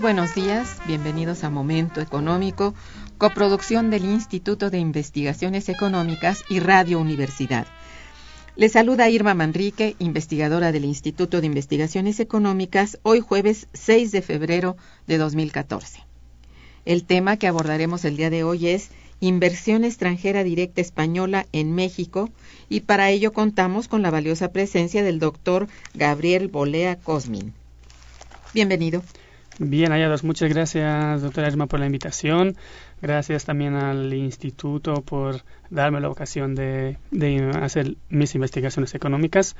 Buenos días, bienvenidos a Momento Económico, coproducción del Instituto de Investigaciones Económicas y Radio Universidad. Les saluda Irma Manrique, investigadora del Instituto de Investigaciones Económicas, hoy jueves 6 de febrero de 2014. El tema que abordaremos el día de hoy es Inversión extranjera directa española en México y para ello contamos con la valiosa presencia del doctor Gabriel Bolea Cosmin. Bienvenido. Bien hallados. Muchas gracias, doctora Irma, por la invitación. Gracias también al instituto por darme la ocasión de, hacer mis investigaciones económicas.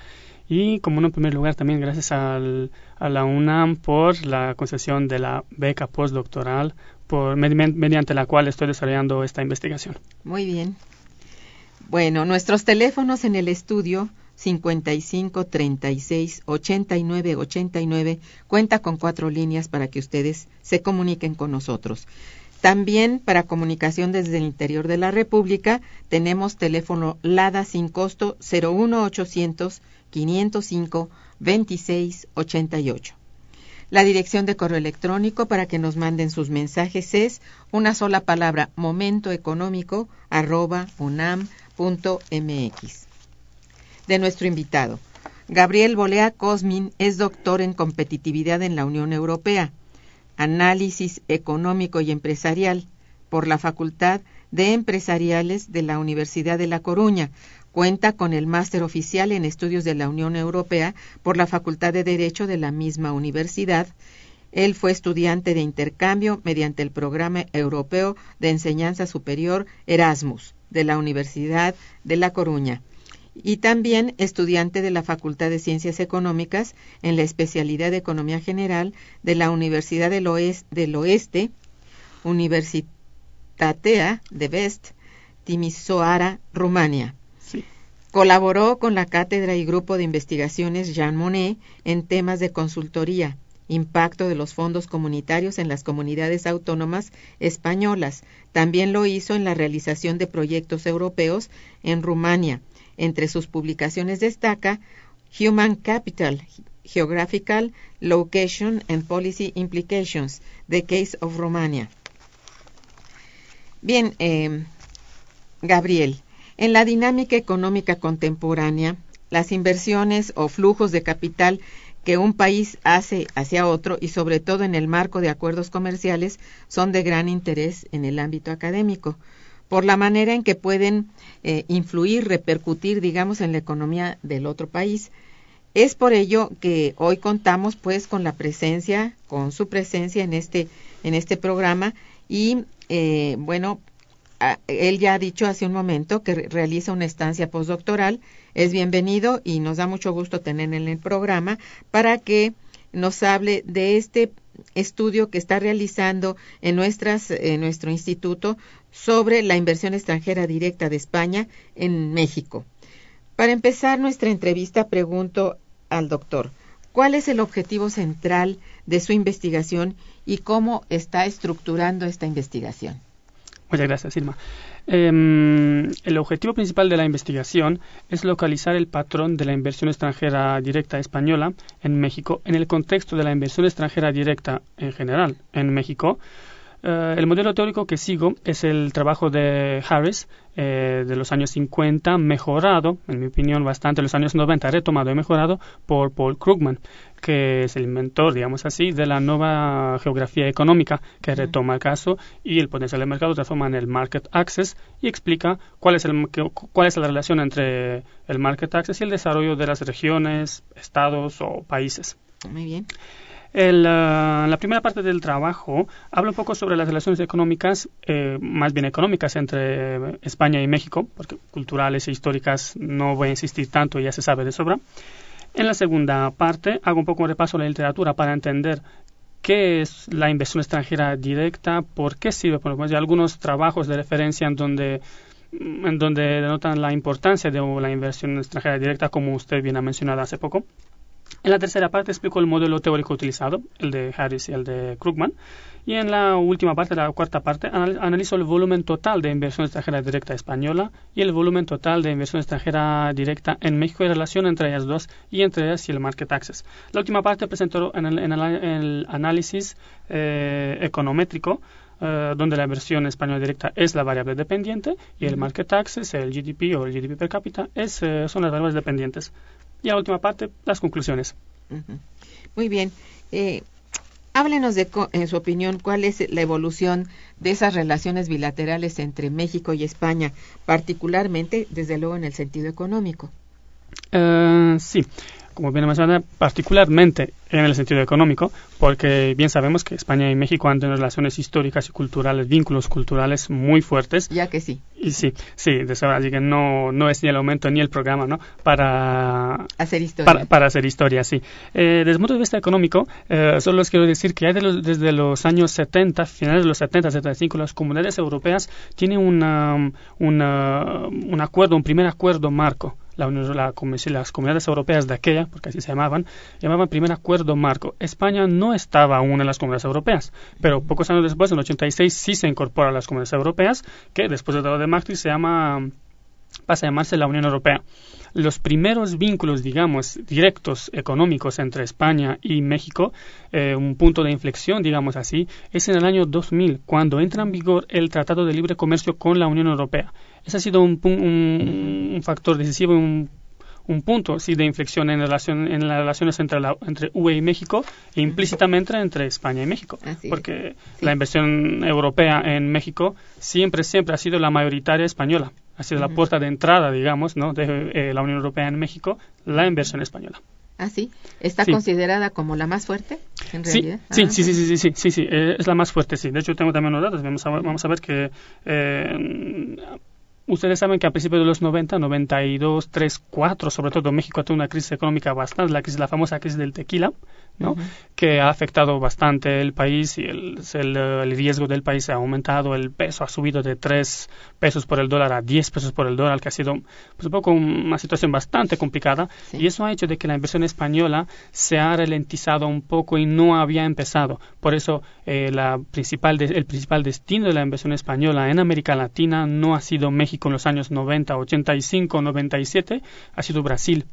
Y, como en primer lugar, también gracias al, a la UNAM por la concesión de la beca postdoctoral por, mediante la cual estoy desarrollando esta investigación. Muy bien. Bueno, nuestros teléfonos en el estudio 55 36 89 89 cuenta con cuatro líneas para que ustedes se comuniquen con nosotros. También para comunicación desde el interior de la República tenemos teléfono LADA sin costo 01800 505 26 88. La dirección de correo electrónico para que nos manden sus mensajes es una sola palabra momentoeconómico arroba unam.mx de nuestro invitado. Gabriel Bolea Cosmin es doctor en competitividad en la Unión Europea, análisis económico y empresarial por la Facultad de Empresariales de la Universidad de La Coruña. Cuenta con el máster oficial en estudios de la Unión Europea por la Facultad de Derecho de la misma universidad. Él fue estudiante de intercambio mediante el programa europeo de enseñanza superior Erasmus de la Universidad de La Coruña y también estudiante de la Facultad de Ciencias Económicas en la especialidad de Economía General de la Universidad del Oeste, del Oeste Universitatea de Vest, Timisoara, Rumania. Colaboró con la cátedra y grupo de investigaciones Jean Monnet en temas de consultoría, impacto de los fondos comunitarios en las comunidades autónomas españolas. También lo hizo en la realización de proyectos europeos en Rumania, entre sus publicaciones destaca Human Capital, Geographical Location and Policy Implications, The Case of Romania. Bien, eh, Gabriel, en la dinámica económica contemporánea, las inversiones o flujos de capital que un país hace hacia otro y sobre todo en el marco de acuerdos comerciales son de gran interés en el ámbito académico por la manera en que pueden eh, influir, repercutir, digamos, en la economía del otro país. Es por ello que hoy contamos pues con la presencia, con su presencia en este, en este programa y eh, bueno, él ya ha dicho hace un momento que realiza una estancia postdoctoral. Es bienvenido y nos da mucho gusto tener en el programa para que nos hable de este estudio que está realizando en, nuestras, en nuestro instituto sobre la inversión extranjera directa de España en México. Para empezar nuestra entrevista, pregunto al doctor, ¿cuál es el objetivo central de su investigación y cómo está estructurando esta investigación? Muchas gracias, Irma. Em, el objetivo principal de la investigación es localizar el patrón de la inversión extranjera directa española en México en el contexto de la inversión extranjera directa en general en México, eh, el modelo teórico que sigo es el trabajo de Harris eh, de los años 50, mejorado, en mi opinión, bastante en los años 90, retomado y mejorado por Paul Krugman, que es el inventor, digamos así, de la nueva geografía económica, que retoma el caso y el potencial de mercado transforma en el market access y explica cuál es, el, cuál es la relación entre el market access y el desarrollo de las regiones, estados o países. Muy bien. El, uh, la primera parte del trabajo habla un poco sobre las relaciones económicas, eh, más bien económicas, entre España y México, porque culturales e históricas no voy a insistir tanto, ya se sabe de sobra. En la segunda parte hago un poco un repaso de la literatura para entender qué es la inversión extranjera directa, por qué sirve, por ejemplo, hay algunos trabajos de referencia en donde en donde denotan la importancia de la inversión extranjera directa, como usted bien ha mencionado hace poco. En la tercera parte explico el modelo teórico utilizado, el de Harris y el de Krugman. Y en la última parte, la cuarta parte, analizo el volumen total de inversión extranjera directa española y el volumen total de inversión extranjera directa en México y relación entre ellas dos y entre ellas y el market access. La última parte presento en el, análisis eh, econométrico eh, donde la inversión española directa es la variable dependiente y el market access, el GDP o el GDP per cápita, es, eh, son las variables dependientes. Y la última parte, las conclusiones. Muy bien. Eh, háblenos de, en su opinión, cuál es la evolución de esas relaciones bilaterales entre México y España, particularmente, desde luego, en el sentido económico. Eh, sí, como bien mencionado, particularmente en el sentido económico, porque bien sabemos que España y México han tenido relaciones históricas y culturales, vínculos culturales muy fuertes. Ya que sí. Y sí, sí, de así que no, no es ni el aumento ni el programa, ¿no? Para hacer historia. Para, hacer historia, sí. Eh, desde el punto de vista económico, eh, solo les quiero decir que desde los años 70, finales de los 70, 75, las comunidades europeas tienen una, un acuerdo, un primer acuerdo marco la, la, las comunidades europeas de aquella, porque así se llamaban, llamaban primer acuerdo marco. España no estaba aún en las comunidades europeas, pero pocos años después, en 86, sí se incorpora a las comunidades europeas, que después del Tratado de Maastricht se llama, pasa a llamarse la Unión Europea. Los primeros vínculos, digamos, directos económicos entre España y México, eh, un punto de inflexión, digamos así, es en el año 2000, cuando entra en vigor el Tratado de Libre Comercio con la Unión Europea. Ese ha sido un, un, factor decisivo, un, un punto sí, de inflexión en, relación, en las relaciones entre, la, entre UE y México e implícitamente entre España y México. porque la inversión europea en México siempre, siempre ha sido la mayoritaria española. Ha sido la puerta de entrada, digamos, ¿no? de eh, la Unión Europea en México, la inversión española. ¿Ah, sí? ¿Está considerada como la más fuerte, en realidad? Sí, sí, sí, sí, sí, sí, sí, eh, es la más fuerte, sí. De hecho, tengo también unos datos. Vamos a, vamos a ver que eh, Ustedes saben que a principios de los 90, 92, 3, 4, sobre todo México tuvo una crisis económica bastante, la, crisis, la famosa crisis del tequila, ¿no? que ha afectado bastante el país y el, el, riesgo del país ha aumentado, el peso ha subido de 3 pesos por el dólar a 10 pesos por el dólar, que ha sido pues, un poco una situación bastante complicada y eso ha hecho de que la inversión española se ha ralentizado un poco y no había empezado. Por eso eh, la principal el principal destino de la inversión española en América Latina no ha sido México en los años 90, 85, 97, ha sido Brasil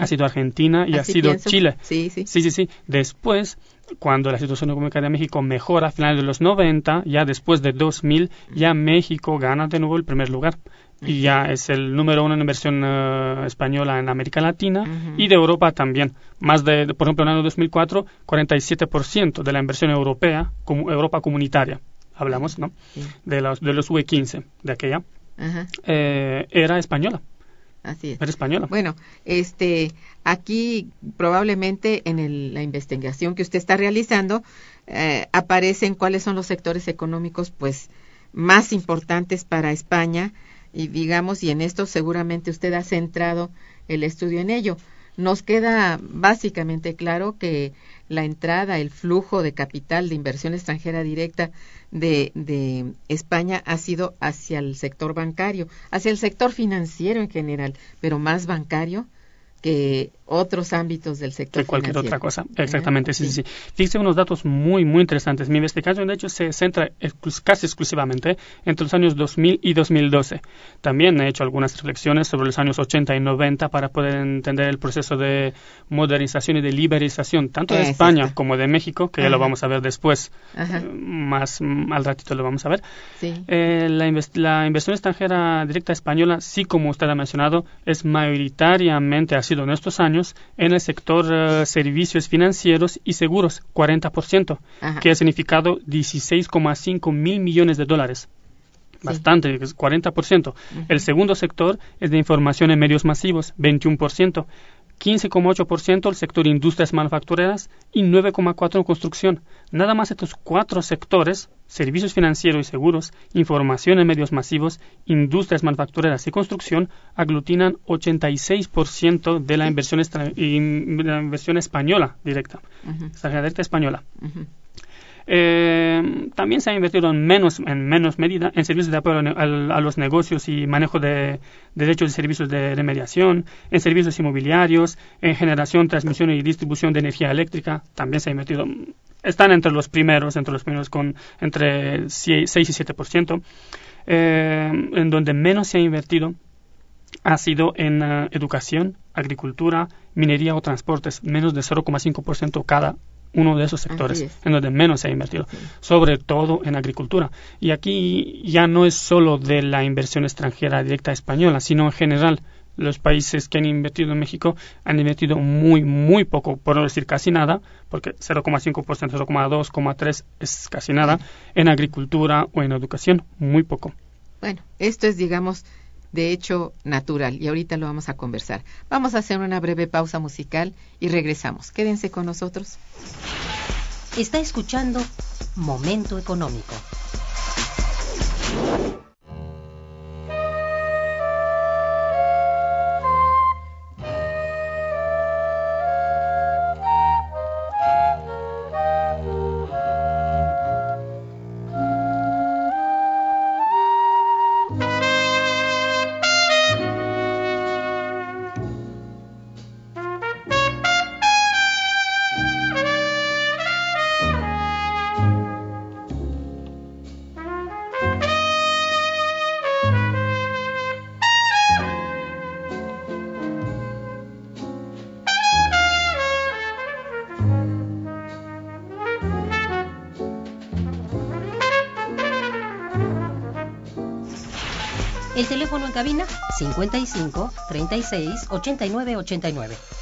ha sido Argentina y ha sido Chile. Sí, sí. Sí, sí, Después, cuando la situación económica de México mejora a finales de los 90, ya después de 2000, ya México gana de nuevo el primer lugar. Y ya es el número uno en inversión eh, española en América Latina y de Europa también. Más de, por ejemplo, en el año 2004, 47% de la inversión europea, como Europa comunitaria, hablamos, ¿no? De los, de los UE15 de aquella, eh, era española Así es. ¿Eres española? Bueno, este, aquí probablemente en el, la investigación que usted está realizando eh, aparecen cuáles son los sectores económicos, pues, más importantes para España y digamos, y en esto seguramente usted ha centrado el estudio en ello. Nos queda básicamente claro que la entrada, el flujo de capital de inversión extranjera directa de, de, España ha sido hacia el sector bancario, hacia el sector financiero en general, pero más bancario que otros ámbitos del sector. Que cualquier financiero. otra cosa. Exactamente, sí, sí, sí. Fíjese unos datos muy, muy interesantes. Mi investigación, de hecho, se centra exclus casi exclusivamente entre los años 2000 y 2012. También he hecho algunas reflexiones sobre los años 80 y 90 para poder entender el proceso de modernización y de liberalización, tanto de Eso España como de México, que ya Ajá. lo vamos a ver después. Ajá. Eh, Más mm, al ratito lo vamos a ver. Sí. Eh, la, invest- la inversión extranjera directa española, sí como usted ha mencionado, es mayoritariamente, ha sido en estos años, en el sector eh, servicios financieros y seguros, 40%, Ajá. que ha significado 16,5 mil millones de dólares. Bastante, es 40%. El segundo sector es de información en medios masivos, 21%. 15,8% el sector industrias manufactureras y 9,4% en construcción. Nada más estos cuatro sectores, servicios financieros y seguros, información en medios masivos, industrias manufactureras y construcción, aglutinan 86% de la inversión, extra- la inversión española directa, extranjera directa española. Eh, también se ha invertido en menos, en menos medida en servicios de apoyo a, los negocios y manejo de derechos y servicios de, de mediación, en servicios inmobiliarios, en generación, transmisión y distribución de energía eléctrica. También se ha invertido. Están entre los primeros, entre los primeros con entre 6 y 7%. Eh, en donde menos se ha invertido ha sido en eh, educación, agricultura, minería o transportes, menos de 0,5% cada uno de esos sectores, en donde menos se ha invertido, Sí. sobre todo en agricultura. Y aquí ya no es solo de la inversión extranjera directa española, sino en general. Los países que han invertido en México han invertido muy, muy poco, por no decir casi nada, porque 0,5%, 0,2, 0,3 es casi nada, en agricultura o en educación, muy poco. Bueno, esto es, digamos, de hecho natural y ahorita lo vamos a conversar. Vamos a hacer una breve pausa musical y regresamos. Quédense con nosotros. Está escuchando Momento Económico. Cabina 55 36 89 89.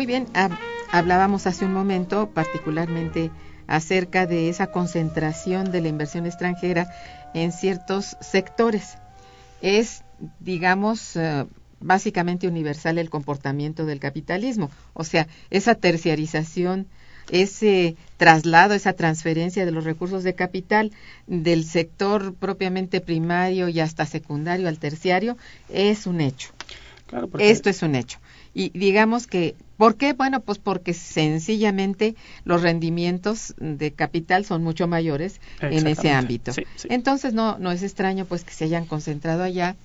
Muy bien, hab- hablábamos hace un momento particularmente acerca de esa concentración de la inversión extranjera en ciertos sectores. Es, digamos, eh, básicamente universal el comportamiento del capitalismo, o sea, esa terciarización, ese traslado, esa transferencia de los recursos de capital del sector propiamente primario y hasta secundario al terciario es un hecho. Claro, Esto es un hecho. Y digamos que, ¿por qué? Bueno, pues porque sencillamente los rendimientos de capital son mucho mayores en ese ámbito. Sí, sí. Entonces no, no es extraño pues que se hayan concentrado allá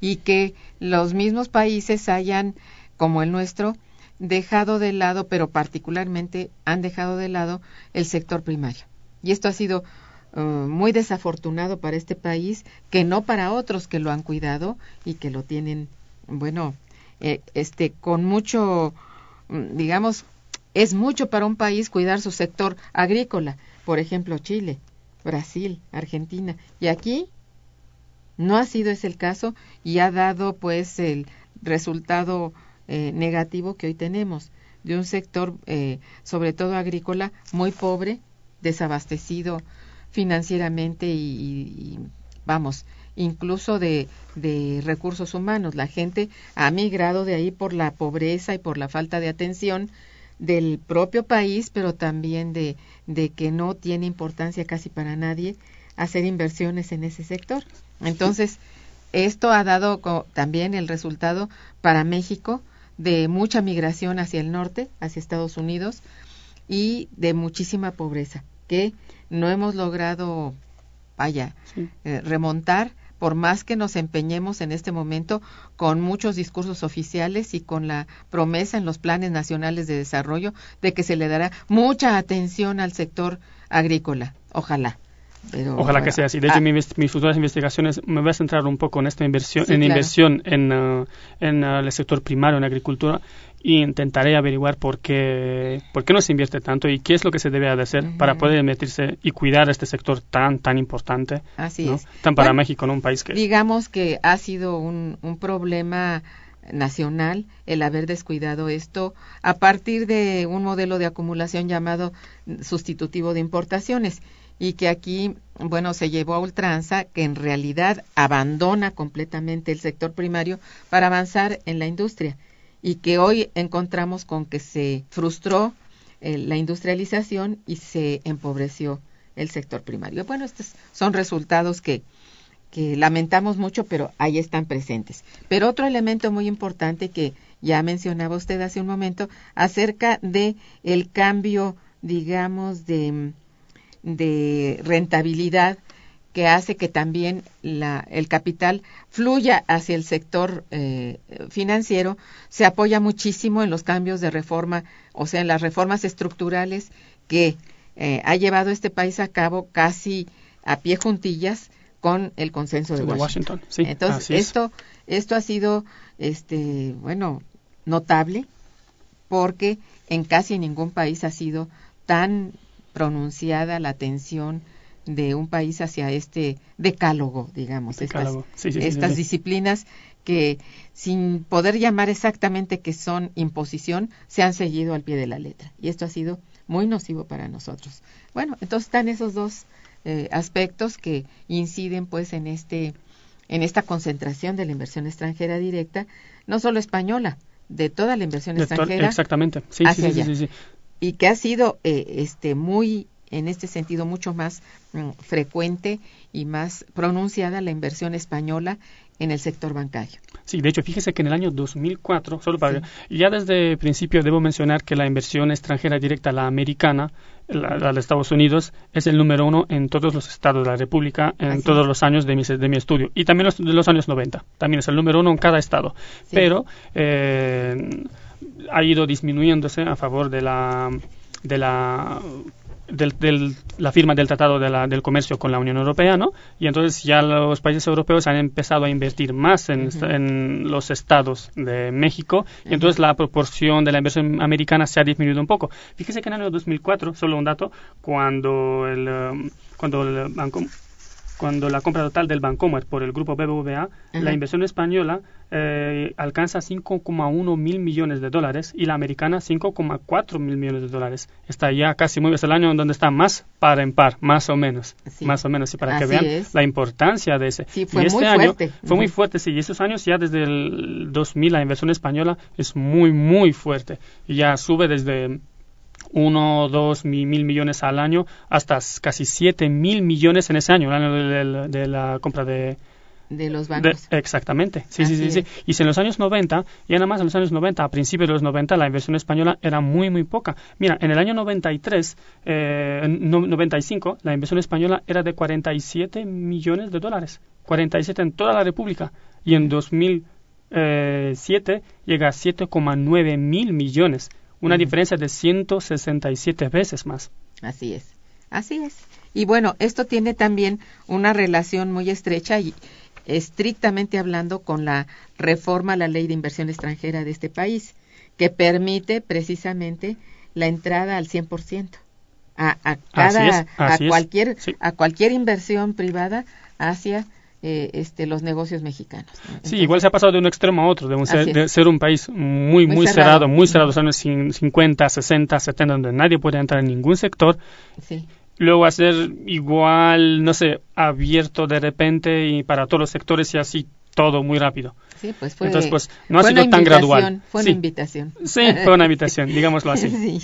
y que los mismos países hayan, como el nuestro, dejado de lado, pero particularmente han dejado de lado el sector primario. Y esto ha sido eh, muy desafortunado para este país, que no para otros que lo han cuidado y que lo tienen, bueno, eh, este, con mucho, mm, digamos, es mucho para un país cuidar su sector agrícola, por ejemplo, Chile, Brasil, Argentina, y aquí no ha sido ese el caso y ha dado pues el resultado eh, negativo que hoy tenemos de un sector, eh, sobre todo agrícola, muy pobre, desabastecido financieramente y, y- y, vamos, incluso de, de recursos humanos. La gente ha migrado de ahí por la pobreza y por la falta de atención del propio país, pero también de, de que no tiene importancia casi para nadie hacer inversiones en ese sector. Entonces, esto ha dado también el resultado para México de mucha migración hacia el norte, hacia Estados Unidos, y de muchísima pobreza, que no hemos logrado, vaya, Sí. eh, remontar, por más que nos empeñemos en este momento con muchos discursos oficiales y con la promesa en los planes nacionales de desarrollo de que se le dará mucha atención al sector agrícola. Ojalá. Pero, Ojalá que sea así. De hecho, ah, mis futuras investigaciones me voy a centrar un poco en esta inversión, Sí, en claro. inversión en, uh, en uh, el sector primario, en agricultura, y intentaré averiguar por qué, por qué no se invierte tanto y qué es lo que se debe de hacer para poder meterse y cuidar este sector tan, tan importante, así ¿no? es. tan para Bueno, México, ¿no? Un país que... digamos que ha sido un, un problema nacional el haber descuidado esto a partir de un modelo de acumulación llamado sustitutivo de importaciones y que aquí, bueno, se llevó a ultranza que en realidad abandona completamente el sector primario para avanzar en la industria y que hoy encontramos con que se frustró eh, la industrialización y se empobreció el sector primario. Bueno, estos son resultados que, que lamentamos mucho, pero ahí están presentes. Pero otro elemento muy importante que ya mencionaba usted hace un momento acerca de el cambio, digamos, de, de rentabilidad que hace que también la, el capital fluya hacia el sector eh, financiero, se apoya muchísimo en los cambios de reforma, o sea, en las reformas estructurales que eh, ha llevado este país a cabo casi a pie juntillas con el consenso de de Washington. Washington, sí, Entonces, es. esto, esto ha sido, este, bueno, notable porque en casi ningún país ha sido tan pronunciada la atención de un país hacia este decálogo, digamos, Decálogo. estas, Sí, sí, sí, sí, estas sí. disciplinas que sin poder llamar exactamente que son imposición, se han seguido al pie de la letra. Y esto ha sido muy nocivo para nosotros. Bueno, entonces están esos dos eh, aspectos que inciden pues en este en esta concentración de la inversión extranjera directa, no solo española, de toda la inversión De extranjera Exactamente, sí, sí, hacia sí, sí, allá. sí, sí. Y que ha sido eh, este muy en este sentido mucho más mm, frecuente y más pronunciada la inversión española en el sector bancario. Sí, de hecho, fíjese que en el año 2004, solo para ya desde el principio debo mencionar que la inversión extranjera directa, la americana, la, de Estados Unidos, es el número uno en todos los estados de la República en todos los años de mi, de mi estudio. Y también los, de los años 90. También es el número uno en cada estado. Pero eh, ha ido disminuyéndose a favor de la de la del, la firma del Tratado del Comercio con la Unión Europea, ¿no? Y entonces ya los países europeos han empezado a invertir más en, los estados de México y entonces la proporción de la inversión americana se ha disminuido un poco. Fíjese que en el año 2004, solo un dato, cuando el, um, cuando el Banco cuando la compra total del Bancomer por el grupo BBVA, la inversión española eh, alcanza 5,1 mil millones de dólares y la americana 5,4 mil millones de dólares. Está ya casi muy el año en donde está más par en par, más o menos. Más o menos, y para que vean la importancia de ese. Sí, fue y este muy año fuerte. fue muy fuerte, sí. Y estos años ya desde el 2000 la inversión española es muy, muy fuerte. Y ya sube desde uno o dos mil, millones al año hasta casi siete mil millones en ese año, el año de, la compra de, de los bancos. exactamente, sí, sí, sí, sí. Y si en los años 90, y nada más en los años 90, a principios de los 90, la inversión española era muy, muy poca. Mira, en el año 93, eh, 95, la inversión española era de 47 millones de dólares. 47 en toda la República. Y en 2007 llega a 7,9 mil millones una diferencia de 167 veces más. Así es, así es. Y bueno, esto tiene también una relación muy estrecha y estrictamente hablando con la reforma a la ley de inversión extranjera de este país, que permite precisamente la entrada al 100% a, a, cada, a cualquier, a cualquier inversión privada hacia eh, este, los negocios mexicanos. sí, igual se ha pasado de un extremo a otro, de, ser, un país muy, muy, cerrado, muy cerrado, los años 50, 60, 70, donde nadie puede entrar en ningún sector. Luego a ser igual, no sé, abierto de repente y para todos los sectores y así todo muy rápido. Sí, pues fue, Entonces, pues, no ha sido tan gradual. Fue una invitación. Sí, fue una invitación, digámoslo así. Sí.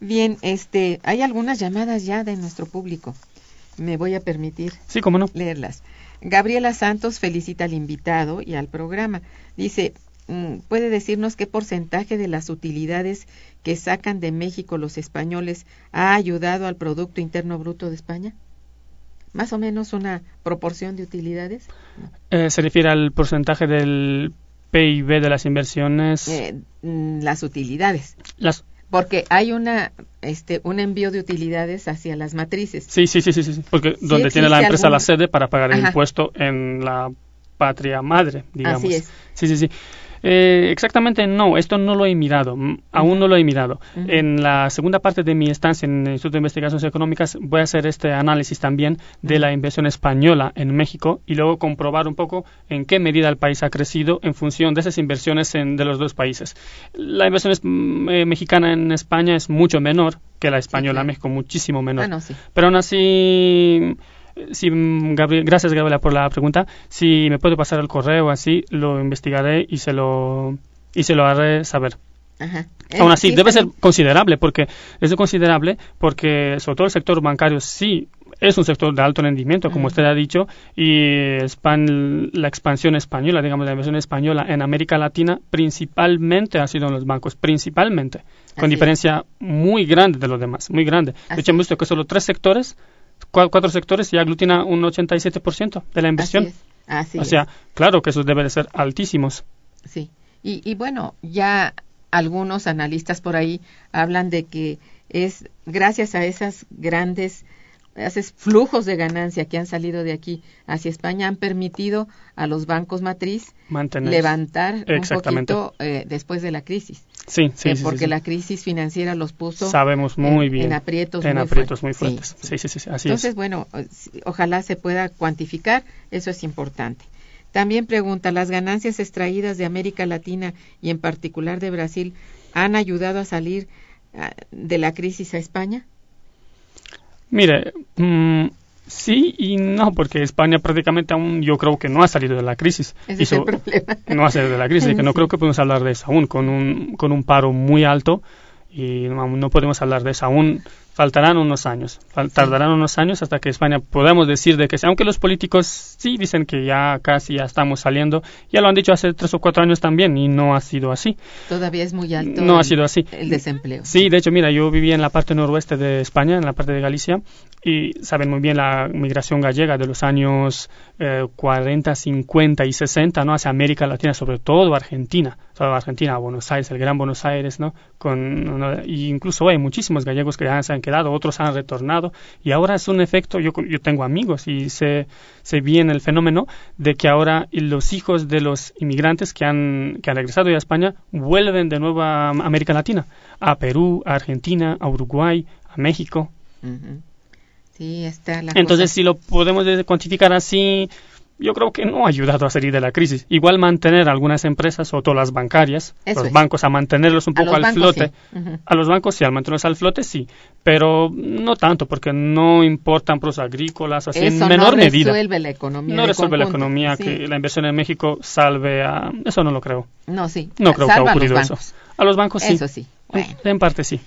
Bien, este, hay algunas llamadas ya de nuestro público. Me voy a permitir sí, cómo no. leerlas. Gabriela Santos felicita al invitado y al programa. Dice, mm, ¿puede decirnos qué porcentaje de las utilidades que sacan de México los españoles ha ayudado al Producto Interno Bruto de España? ¿Más o menos una proporción de utilidades? Eh, ¿Se refiere al porcentaje del PIB de las inversiones? Eh, mm, las utilidades. Las porque hay una este un envío de utilidades hacia las matrices. Sí, sí, sí, sí, sí porque donde tiene la empresa la sede para pagar el impuesto en la patria madre, digamos. Así es. Sí, sí, sí. Eh, exactamente no, esto no lo he mirado, aún no lo he mirado. En la segunda parte de mi estancia en el Instituto de Investigaciones Económicas voy a hacer este análisis también de la inversión española en México y luego comprobar un poco en qué medida el país ha crecido en función de esas inversiones en, de los dos países. La inversión eh, mexicana en España es mucho menor que la española en México, muchísimo menor. Ah, Pero aún así si, gracias Gabriela por la pregunta. Si me puede pasar el correo así, lo investigaré y se lo, y se lo haré saber. Aún así, debe ser considerable, porque es considerable porque sobre todo el sector bancario sí es un sector de alto rendimiento, como usted ha dicho, y la expansión española, digamos, la inversión española en América Latina principalmente ha sido en los bancos, principalmente, con diferencia muy grande de los demás, muy grande. de hecho, hemos visto que solo tres sectores cuatro sectores y aglutina un 87% de la inversión. Así o sea, claro que esos deben de ser altísimos. Sí. Y, y bueno, ya algunos analistas por ahí hablan de que es gracias a esas grandes esos flujos de ganancia que han salido de aquí hacia España han permitido a los bancos matriz levantar un poquito eh, después de la crisis. Sí, sí, eh, porque la crisis financiera los puso sabemos muy en, bien en aprietos, en muy, aprietos fuertes. muy fuertes. Sí, sí, sí, así Entonces, bueno, eh, ojalá se pueda cuantificar, eso es importante. También pregunta, ¿las ganancias extraídas de América Latina y en particular de Brasil han ayudado a salir ah, de la crisis a España? Mire, mmm, sí y no, porque España prácticamente aún yo creo que no ha salido de la crisis. Ese es el problema. No ha salido de la crisis, y que no creo que podemos hablar de eso aún, con un, con un paro muy alto y no, no podemos hablar de eso aún. Faltarán unos años, tardarán unos años hasta que España podamos decir de que, aunque los políticos sí dicen que ya casi ya estamos saliendo, ya lo han dicho hace tres o cuatro años también y no ha sido así. Todavía es muy alto. No ha sido así. El desempleo. Sí, de hecho, mira, yo vivía en la parte noroeste de España, en la parte de Galicia, y saben muy bien la migración gallega de los años 40, eh, 50 y 60, ¿no? Hacia América Latina, sobre todo Argentina, toda Argentina, Buenos Aires, el Gran Buenos Aires, ¿no? Con, y incluso hay muchísimos gallegos que ya se han quedado, otros han retornado, y ahora es un efecto, yo, yo tengo amigos y se, se viene el fenómeno de que ahora los hijos de los inmigrantes que han, que han regresado a España vuelven de nuevo a América Latina, a Perú, a Argentina, a Uruguay, a México. Sí, está la Entonces, si lo podemos cuantificar así, yo creo que no ha ayudado a salir de la crisis. Igual mantener algunas empresas, o todas las bancarias, los bancos, a mantenerlos un poco al flote. A los bancos sí, al mantenerlos al flote sí, pero no tanto, porque no importan pros agrícolas, así en menor medida. No resuelve la economía. No resuelve la economía, que la inversión en México salve a... Eso no lo creo. No, sí. No creo que ha ocurrido eso. A los bancos sí. Eso sí. En parte sí.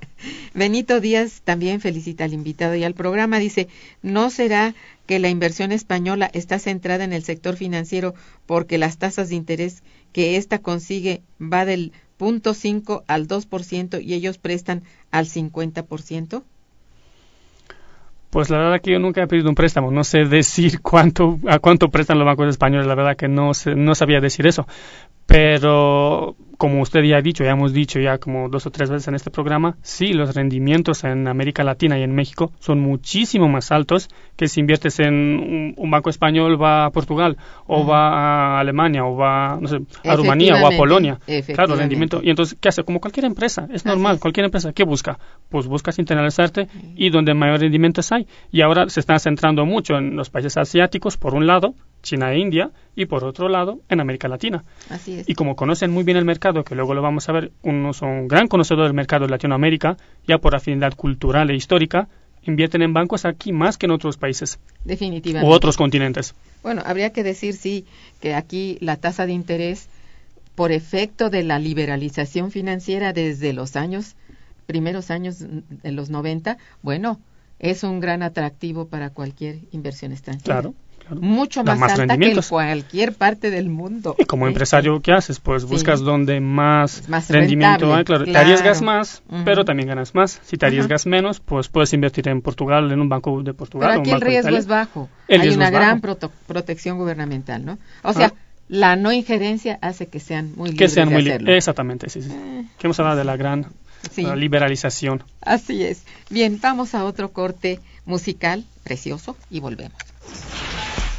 Benito Díaz también felicita al invitado y al programa. Dice, ¿no será que la inversión española está centrada en el sector financiero porque las tasas de interés que ésta consigue va del 0.5 al 2% y ellos prestan al 50%? Pues la verdad que yo nunca he pedido un préstamo, no sé decir cuánto a cuánto prestan los bancos españoles, la verdad que no no sabía decir eso. Pero como usted ya ha dicho, ya hemos dicho ya como dos o tres veces en este programa, sí, los rendimientos en América Latina y en México son muchísimo más altos que si inviertes en un, banco español va a Portugal o va a Alemania o va no sé, a Rumanía o a Polonia. Claro, rendimiento. Y entonces, ¿qué hace? Como cualquier empresa, es normal, cualquier empresa, ¿qué busca? Pues buscas internacionalizarte y donde mayor rendimientos hay. Y ahora se están centrando mucho en los países asiáticos, por un lado, China e India, y por otro lado, en América Latina. Así es. Y como conocen muy bien el mercado, que luego lo vamos a ver, unos son gran conocedor del mercado de Latinoamérica, ya por afinidad cultural e histórica, invierten en bancos aquí más que en otros países. Definitivamente. U otros continentes. Bueno, habría que decir, sí, que aquí la tasa de interés, por efecto de la liberalización financiera desde los años, primeros años de los 90, bueno, es un gran atractivo para cualquier inversión extranjera. Claro mucho más, alta que en cualquier parte del mundo. Y como empresario, ¿qué haces? Pues buscas donde más, rendimiento hay. Claro, te arriesgas más, pero también ganas más. Si te arriesgas menos, pues puedes invertir en Portugal, en un banco de Portugal. Pero aquí el riesgo es bajo. hay una gran protección gubernamental, ¿no? O sea, ah. la no injerencia hace que sean muy libres Que sean muy libres. Exactamente, sí, sí. Eh. Que hemos hablado de la gran liberalización. Así es. Bien, vamos a otro corte musical precioso y volvemos.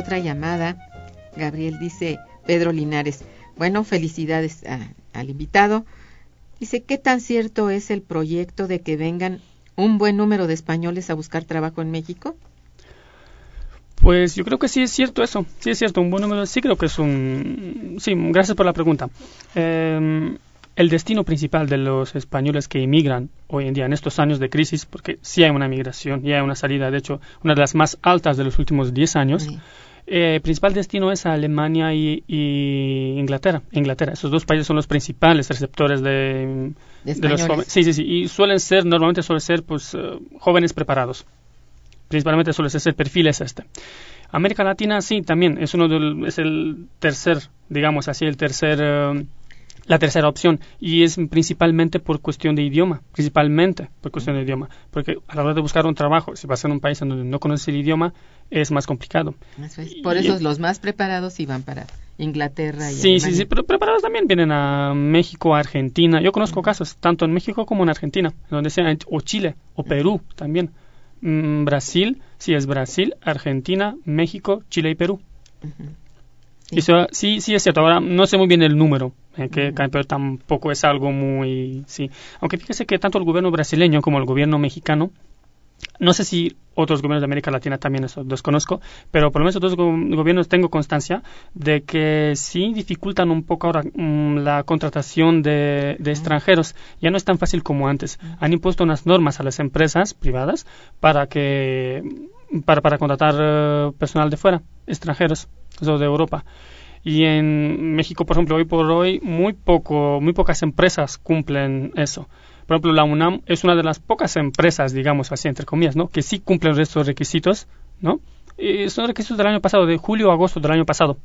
Otra llamada. Gabriel dice, Pedro Linares, bueno, felicidades al invitado. Dice, ¿qué tan cierto es el proyecto de que vengan un buen número de españoles a buscar trabajo en México? Pues yo creo que sí es cierto eso, sí es cierto, un buen número, sí creo que es un... Sí, gracias por la pregunta. Eh, el destino principal de los españoles que emigran hoy en día en estos años de crisis, porque sí hay una migración, y hay una salida, de hecho, una de las más altas de los últimos 10 años, eh, principal destino es Alemania y, Inglaterra. Inglaterra, esos dos países son los principales receptores de, los jóvenes. Sí, sí, sí, y suelen ser, normalmente suelen ser, pues, eh, jóvenes preparados. Principalmente suele ser el perfil es este. América Latina, sí, también es uno del, es el tercer, digamos así, el tercer eh, la tercera opción y es principalmente por cuestión de idioma, principalmente por cuestión de idioma, porque a la hora de buscar un trabajo, si vas a un país en donde no conoces el idioma, es más complicado. Por eso los más preparados iban para Inglaterra y Sí, sí, sí, pero preparados también vienen a México, a Argentina. Yo conozco casos tanto en México como en Argentina, donde sea, o Chile, o Perú también. Mm, Brasil, sí es Brasil, Argentina, México, Chile y Perú. Sí, sí es cierto. Ahora no sé muy bien el número, eh, que pero tampoco es algo muy... Sí. Aunque fíjese que tanto el gobierno brasileño como el gobierno mexicano, no sé si otros gobiernos de América Latina también eso desconozco, pero por lo menos otros gobiernos tengo constancia de que sí dificultan un poco ahora mm, la contratación de, extranjeros. Ya no es tan fácil como antes. Han impuesto unas normas a las empresas privadas para que para, para contratar eh, personal de fuera, extranjeros, eso de Europa. Y en México, por ejemplo, hoy por hoy, muy, poco, muy pocas empresas cumplen eso. Por ejemplo, la UNAM es una de las pocas empresas, digamos así, entre comillas, ¿no? que sí cumplen estos requisitos, ¿no? Y son requisitos del año pasado, de julio a agosto del año pasado.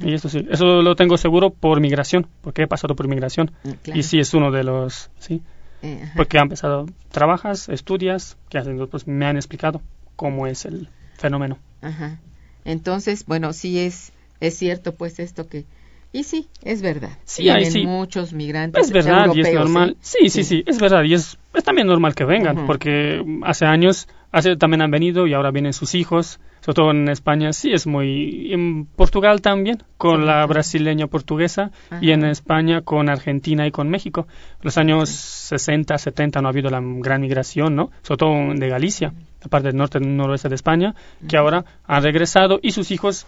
Y eso sí, eso lo tengo seguro por migración, porque he pasado por migración. Mm, y sí es uno de los, sí. Eh, porque han empezado, trabajas, estudias, ¿qué hacen? Pues me han explicado cómo es el fenómeno. Ajá. Entonces, bueno, sí es es cierto pues esto que y sí, es verdad. Sí, hay muchos migrantes. Es verdad y es normal. Sí, sí, sí, es verdad y es, es también normal que vengan, porque hace años, hace también han venido y ahora vienen sus hijos, sobre todo en España, sí es muy. En Portugal también, con la brasileña portuguesa, y en España con Argentina y con México. Los años 60, 70 no ha habido la gran migración, ¿no? Sobre todo de Galicia, la parte del norte y noroeste de España, que ahora han regresado y sus hijos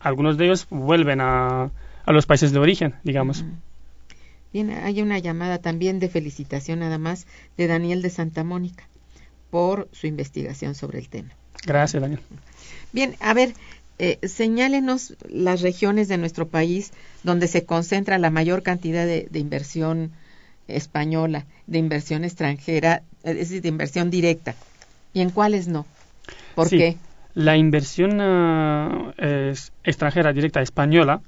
algunos de ellos vuelven a, a los países de origen, digamos. Bien, hay una llamada también de felicitación nada más de Daniel de Santa Mónica por su investigación sobre el tema. Gracias, Daniel. Bien, a ver, eh, señálenos las regiones de nuestro país donde se concentra la mayor cantidad de, inversión española, de inversión extranjera, es decir, de inversión directa, y en cuáles no. ¿Por qué? La inversión uh, extranjera directa española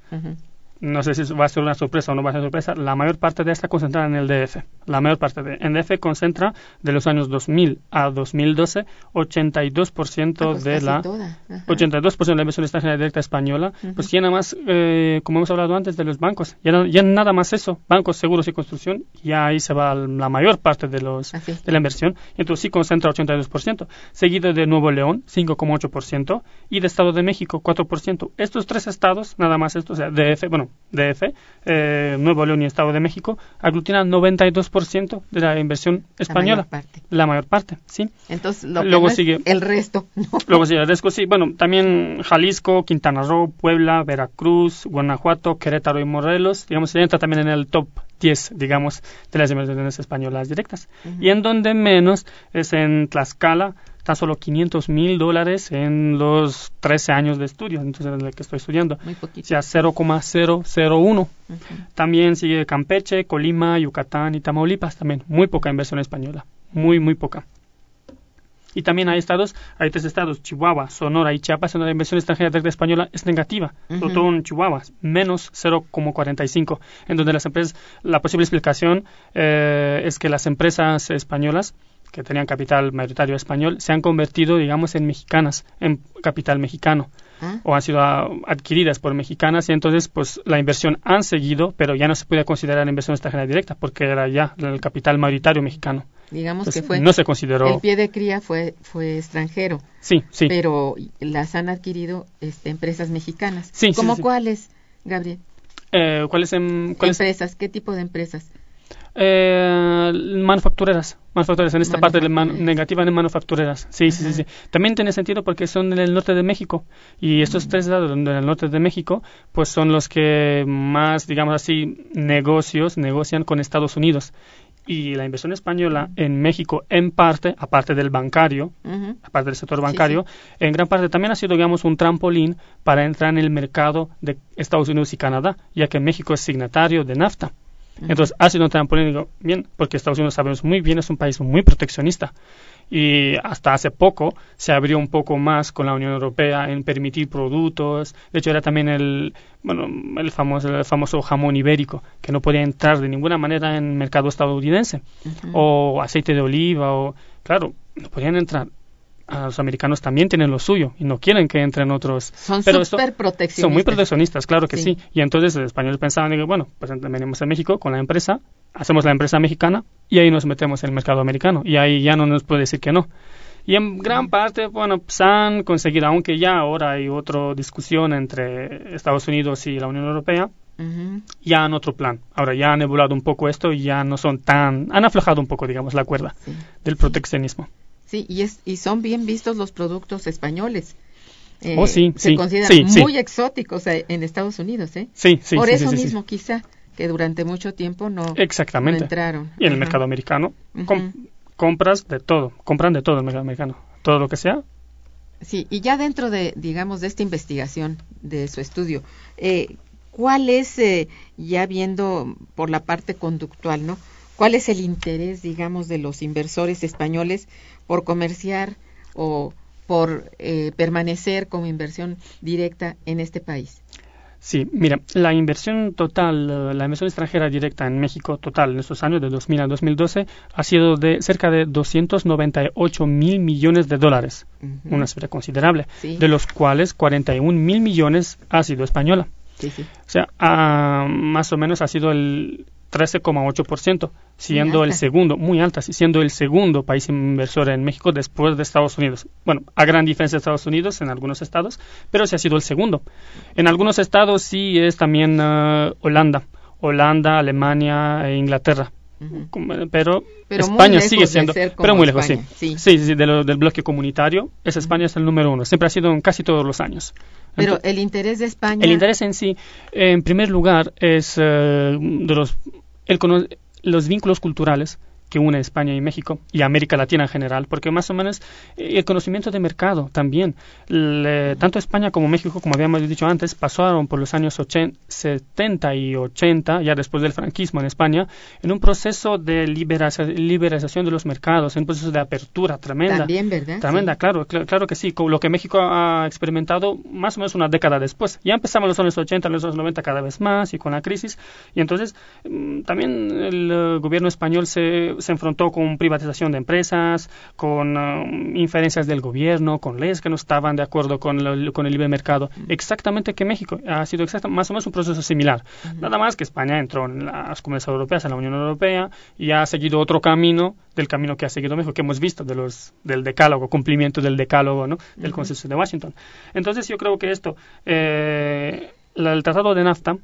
no sé si va a ser una sorpresa o no va a ser sorpresa, la mayor parte de esta concentrada en el DF. La mayor parte de en DF concentra de los años 2000 a 2012 82% ah, pues de la 82% de la inversión extranjera directa española, pues ya nada más eh, como hemos hablado antes de los bancos, ya, ya, nada más eso, bancos, seguros y construcción, ya ahí se va la mayor parte de los de la inversión, entonces sí concentra 82%, seguido de Nuevo León 5,8% y de Estado de México 4%. Estos tres estados, nada más estos, o sea, DF, bueno, DF, eh, Nuevo León y Estado de México, aglutinan 92% de la inversión española. La mayor parte. La mayor parte, sí. Entonces, luego sigue el resto. Luego sigue el resto, sí. Bueno, también Jalisco, Quintana Roo, Puebla, Veracruz, Guanajuato, Querétaro y Morelos. Digamos, entra también en el top 10, digamos, de las inversiones españolas directas. Y en donde menos es en Tlaxcala, tan solo 500 mil dólares en los 13 años de estudio, entonces en el que estoy estudiando. Muy poquito. O sea, 0,001. También sigue Campeche, Colima, Yucatán y Tamaulipas, también muy poca inversión española, muy, muy poca. Y también hay estados, hay tres estados, Chihuahua, Sonora y Chiapas, donde la inversión extranjera directa española es negativa, sobre todo en Chihuahua, menos 0,45, en donde las empresas, la posible explicación eh, es que las empresas españolas que tenían capital mayoritario español se han convertido, digamos, en mexicanas, en capital mexicano. Ah. o han sido ah, adquiridas por mexicanas y entonces pues la inversión han seguido, pero ya no se puede considerar inversión extranjera directa porque era ya el capital mayoritario mexicano. Digamos Entonces, que fue no se consideró. el pie de cría fue fue extranjero, Sí, sí. pero las han adquirido este, empresas mexicanas. Sí, sí, ¿Cómo sí. cuáles, Gabriel? Eh, ¿Cuáles em, cuáles? Empresas, ¿qué tipo de empresas? Eh, manufactureras, manufactureras, en esta parte de man- negativa de manufactureras. Sí, sí, sí, sí. También tiene sentido porque son en el norte de México y estos tres lados en el norte de México pues son los que más, digamos así, negocios negocian con Estados Unidos. Y la inversión española en México, en parte, aparte del bancario, aparte del sector Sí, bancario, en gran parte también ha sido, digamos, un trampolín para entrar en el mercado de Estados Unidos y Canadá, ya que México es signatario de NAFTA. Entonces, ha sido un trampolín, digo, bien, porque Estados Unidos sabemos muy bien, es un país muy proteccionista. Y hasta hace poco se abrió un poco más con la Unión Europea en permitir productos. De hecho, era también el, bueno, el famoso, el famoso jamón ibérico, que no podía entrar de ninguna manera en el mercado estadounidense. O aceite de oliva, o, claro, no podían entrar. A los americanos también tienen lo suyo y no quieren que entren otros. Son Pero esto- súper proteccionistas. son muy proteccionistas, claro que sí. Sí. Y entonces los españoles pensaban, bueno, pues venimos a México con la empresa, hacemos la empresa mexicana y ahí nos metemos en el mercado americano. Y ahí ya no nos puede decir que no. Y en gran parte, bueno, pues han conseguido, aunque ya ahora hay otra discusión entre Estados Unidos y la Unión Europea, ya en otro plan. Ahora ya han evolucionado un poco esto y ya no son tan... Han aflojado un poco, digamos, la cuerda Sí. del proteccionismo. Sí, y, es, y son bien vistos los productos españoles. Eh, Oh, sí, se sí, consideran sí, sí. muy exóticos eh, en Estados Unidos, ¿eh? Sí, sí, Por sí, eso sí, sí, sí. mismo, quizá, que durante mucho tiempo no, Exactamente. no entraron. Y en el mercado americano, com- compras de todo, compran de todo el mercado americano. Todo lo que sea, Sí, y ya dentro de, digamos, de esta investigación, de su estudio, eh, ¿cuál es, eh, ya viendo por la parte conductual, ¿no? ¿Cuál es el interés, digamos, de los inversores españoles por comerciar o por eh, permanecer como inversión directa en este país? Sí, mira, la inversión total, la inversión extranjera directa en México total en estos años, de 2000 a 2012, ha sido de cerca de 298 mil millones de dólares, una cifra considerable, Sí. de los cuales 41 mil millones ha sido española. Sí, sí. O sea, ah, más o menos ha sido el 13,8%, siendo el segundo, muy alta, siendo el segundo país inversor en México después de Estados Unidos. Bueno, a gran diferencia de Estados Unidos en algunos estados, pero sí ha sido el segundo. En algunos estados sí es también ah, Holanda, Holanda, Alemania e Inglaterra. Pero, España sigue siendo, pero muy lejos, España, sí. sí. Sí, sí, sí, de lo- del bloque comunitario, es España es el número uno. Siempre ha sido en casi todos los años. Pero el interés de España... el interés en sí, en primer lugar, es eh, de los, el los vínculos culturales que une España y México y América Latina en general, porque más o menos eh, el conocimiento de mercado también. Le- tanto España como México, como habíamos dicho antes, pasaron por los años 80, 70 y 80, ya después del franquismo en España, en un proceso de liberalización de los mercados, en un proceso de apertura tremenda. También, ¿verdad? Tremenda, Sí. claro, cl- claro que sí, con lo que México ha experimentado más o menos una década después. Ya empezamos los años 80, en los años 90 cada vez más y con la crisis. Y entonces mm, también el eh, gobierno español se, se enfrentó con privatización de empresas, con eh, inferencias del gobierno, con leyes que no estaban de acuerdo con, lo- con el libre mercado. Exactamente que México ha sido exacta- más o menos un proceso similar. Nada más que España entró en las comunidades europeas, en la Unión Europea, y ha seguido otro camino del camino que ha seguido México, que hemos visto de los, del decálogo, cumplimiento del decálogo, ¿no? del consenso de Washington. Entonces yo creo que esto, eh, la- el tratado de NAFTA,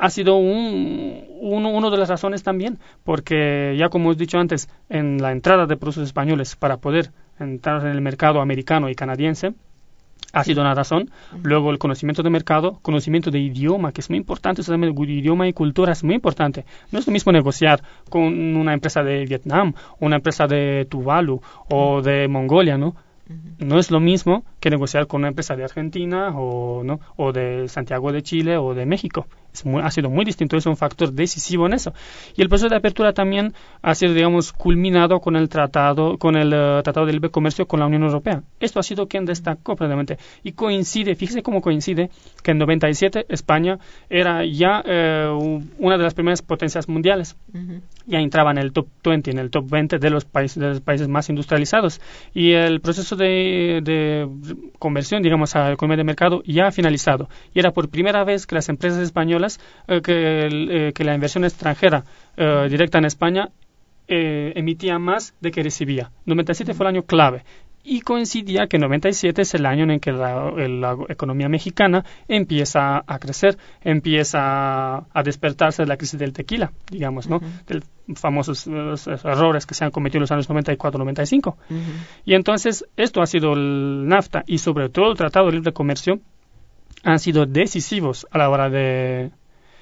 ha sido un, uno, uno de las razones también, porque ya como he dicho antes, en la entrada de productos españoles para poder entrar en el mercado americano y canadiense, ha sido una razón. Luego el conocimiento de mercado, conocimiento de idioma, que es muy importante, eso también, idioma y cultura es muy importante. No es lo mismo negociar con una empresa de Vietnam, una empresa de Tuvalu o de Mongolia, ¿no? No es lo mismo que negociar con una empresa de Argentina o, ¿no? o de Santiago de Chile o de México. Es muy, ha sido muy distinto, es un factor decisivo en eso. Y el proceso de apertura también ha sido, digamos, culminado con el tratado, con el uh, Tratado de Libre Comercio con la Unión Europea. Esto ha sido quien destacó plenamente. Y coincide, fíjese cómo coincide, que en 97 España era ya uh, una de las primeras potencias mundiales. Uh -huh. Ya entraba en el top 20, en el top 20 de los países, de los países más industrializados. Y el proceso de, de conversión, digamos, a la economía de mercado ya ha finalizado. Y era por primera vez que las empresas españolas eh, que, eh, que, la inversión extranjera eh, directa en España emitía más de que recibía. 97 fue el año clave. Y coincidía que 97 es el año en que la, la economía mexicana empieza a crecer, empieza a despertarse de la crisis del tequila, digamos, ¿no? Uh -huh. De famosos errores que se han cometido en los años 94-95. Uh -huh. Y entonces esto ha sido el NAFTA y sobre todo el Tratado de Libre Comercio han sido decisivos a la hora de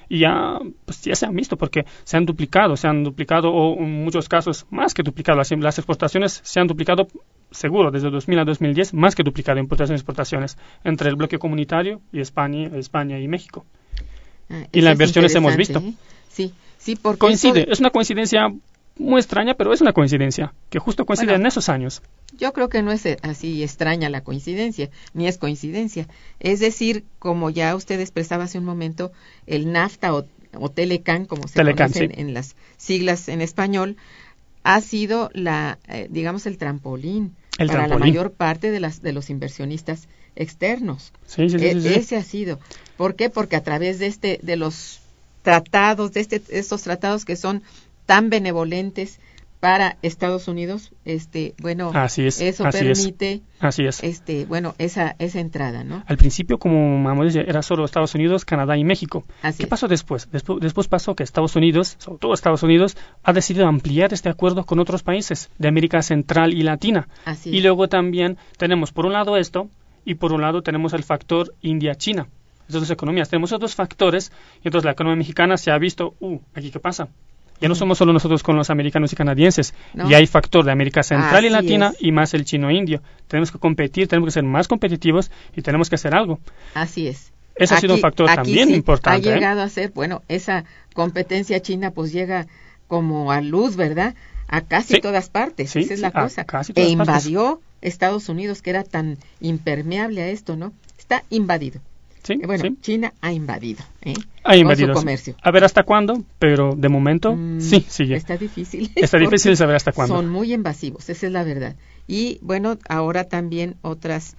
y ya pues ya se han visto porque se han duplicado se han duplicado o en muchos casos más que duplicado las, exportaciones se han duplicado seguro desde 2000 a 2010 más que duplicado importaciones y exportaciones entre el bloque comunitario y España España y México ah, y las inversiones hemos visto ¿eh? sí sí porque coincide eso... es una coincidencia muy extraña, pero es una coincidencia, que justo coincide bueno, en esos años. Yo creo que no es así extraña la coincidencia, ni es coincidencia. Es decir, como ya usted expresaba hace un momento, el NAFTA o, o Telecan, como se Telecan, conoce sí. en, las siglas en español, ha sido la, eh, digamos, el trampolín el para trampolín. la mayor parte de, las, de los inversionistas externos. Sí, sí, sí, e sí, Ese ha sido. ¿Por qué? Porque a través de este, de los tratados, de este, estos tratados que son tan benevolentes para Estados Unidos, este, bueno, así es, eso así permite, es, así es. este, bueno, esa, esa entrada, ¿no? Al principio, como Mamón decía, era solo Estados Unidos, Canadá y México. Así ¿Qué es. pasó después? después? Después pasó que Estados Unidos, sobre todo Estados Unidos, ha decidido ampliar este acuerdo con otros países de América Central y Latina. Así y luego también tenemos por un lado esto y por un lado tenemos el factor India-China. Esas dos economías. Tenemos esos dos factores y entonces la economía mexicana se ha visto, uh, aquí qué pasa. Ya no somos solo nosotros con los americanos y canadienses, No. ya hay factor de América Central y Latina es. y más el chino-indio. Tenemos que competir, tenemos que ser más competitivos y tenemos que hacer algo. Así es. Ese ha sido un factor aquí también sí importante. Ha ¿eh? llegado a ser, bueno, esa competencia china pues llega como a luz, ¿verdad? A casi Sí. todas partes, Sí, esa es la cosa. e partes. invadió Estados Unidos, que era tan impermeable a esto, ¿no? Está invadido. Sí, Eh, Bueno, sí. China ha invadido, ¿eh? Ha invadido. Su comercio. A ver hasta cuándo, pero de momento Mm, sí, sigue. Está difícil. Está difícil saber hasta cuándo. Son muy invasivos, esa es la verdad. Y bueno, ahora también otras,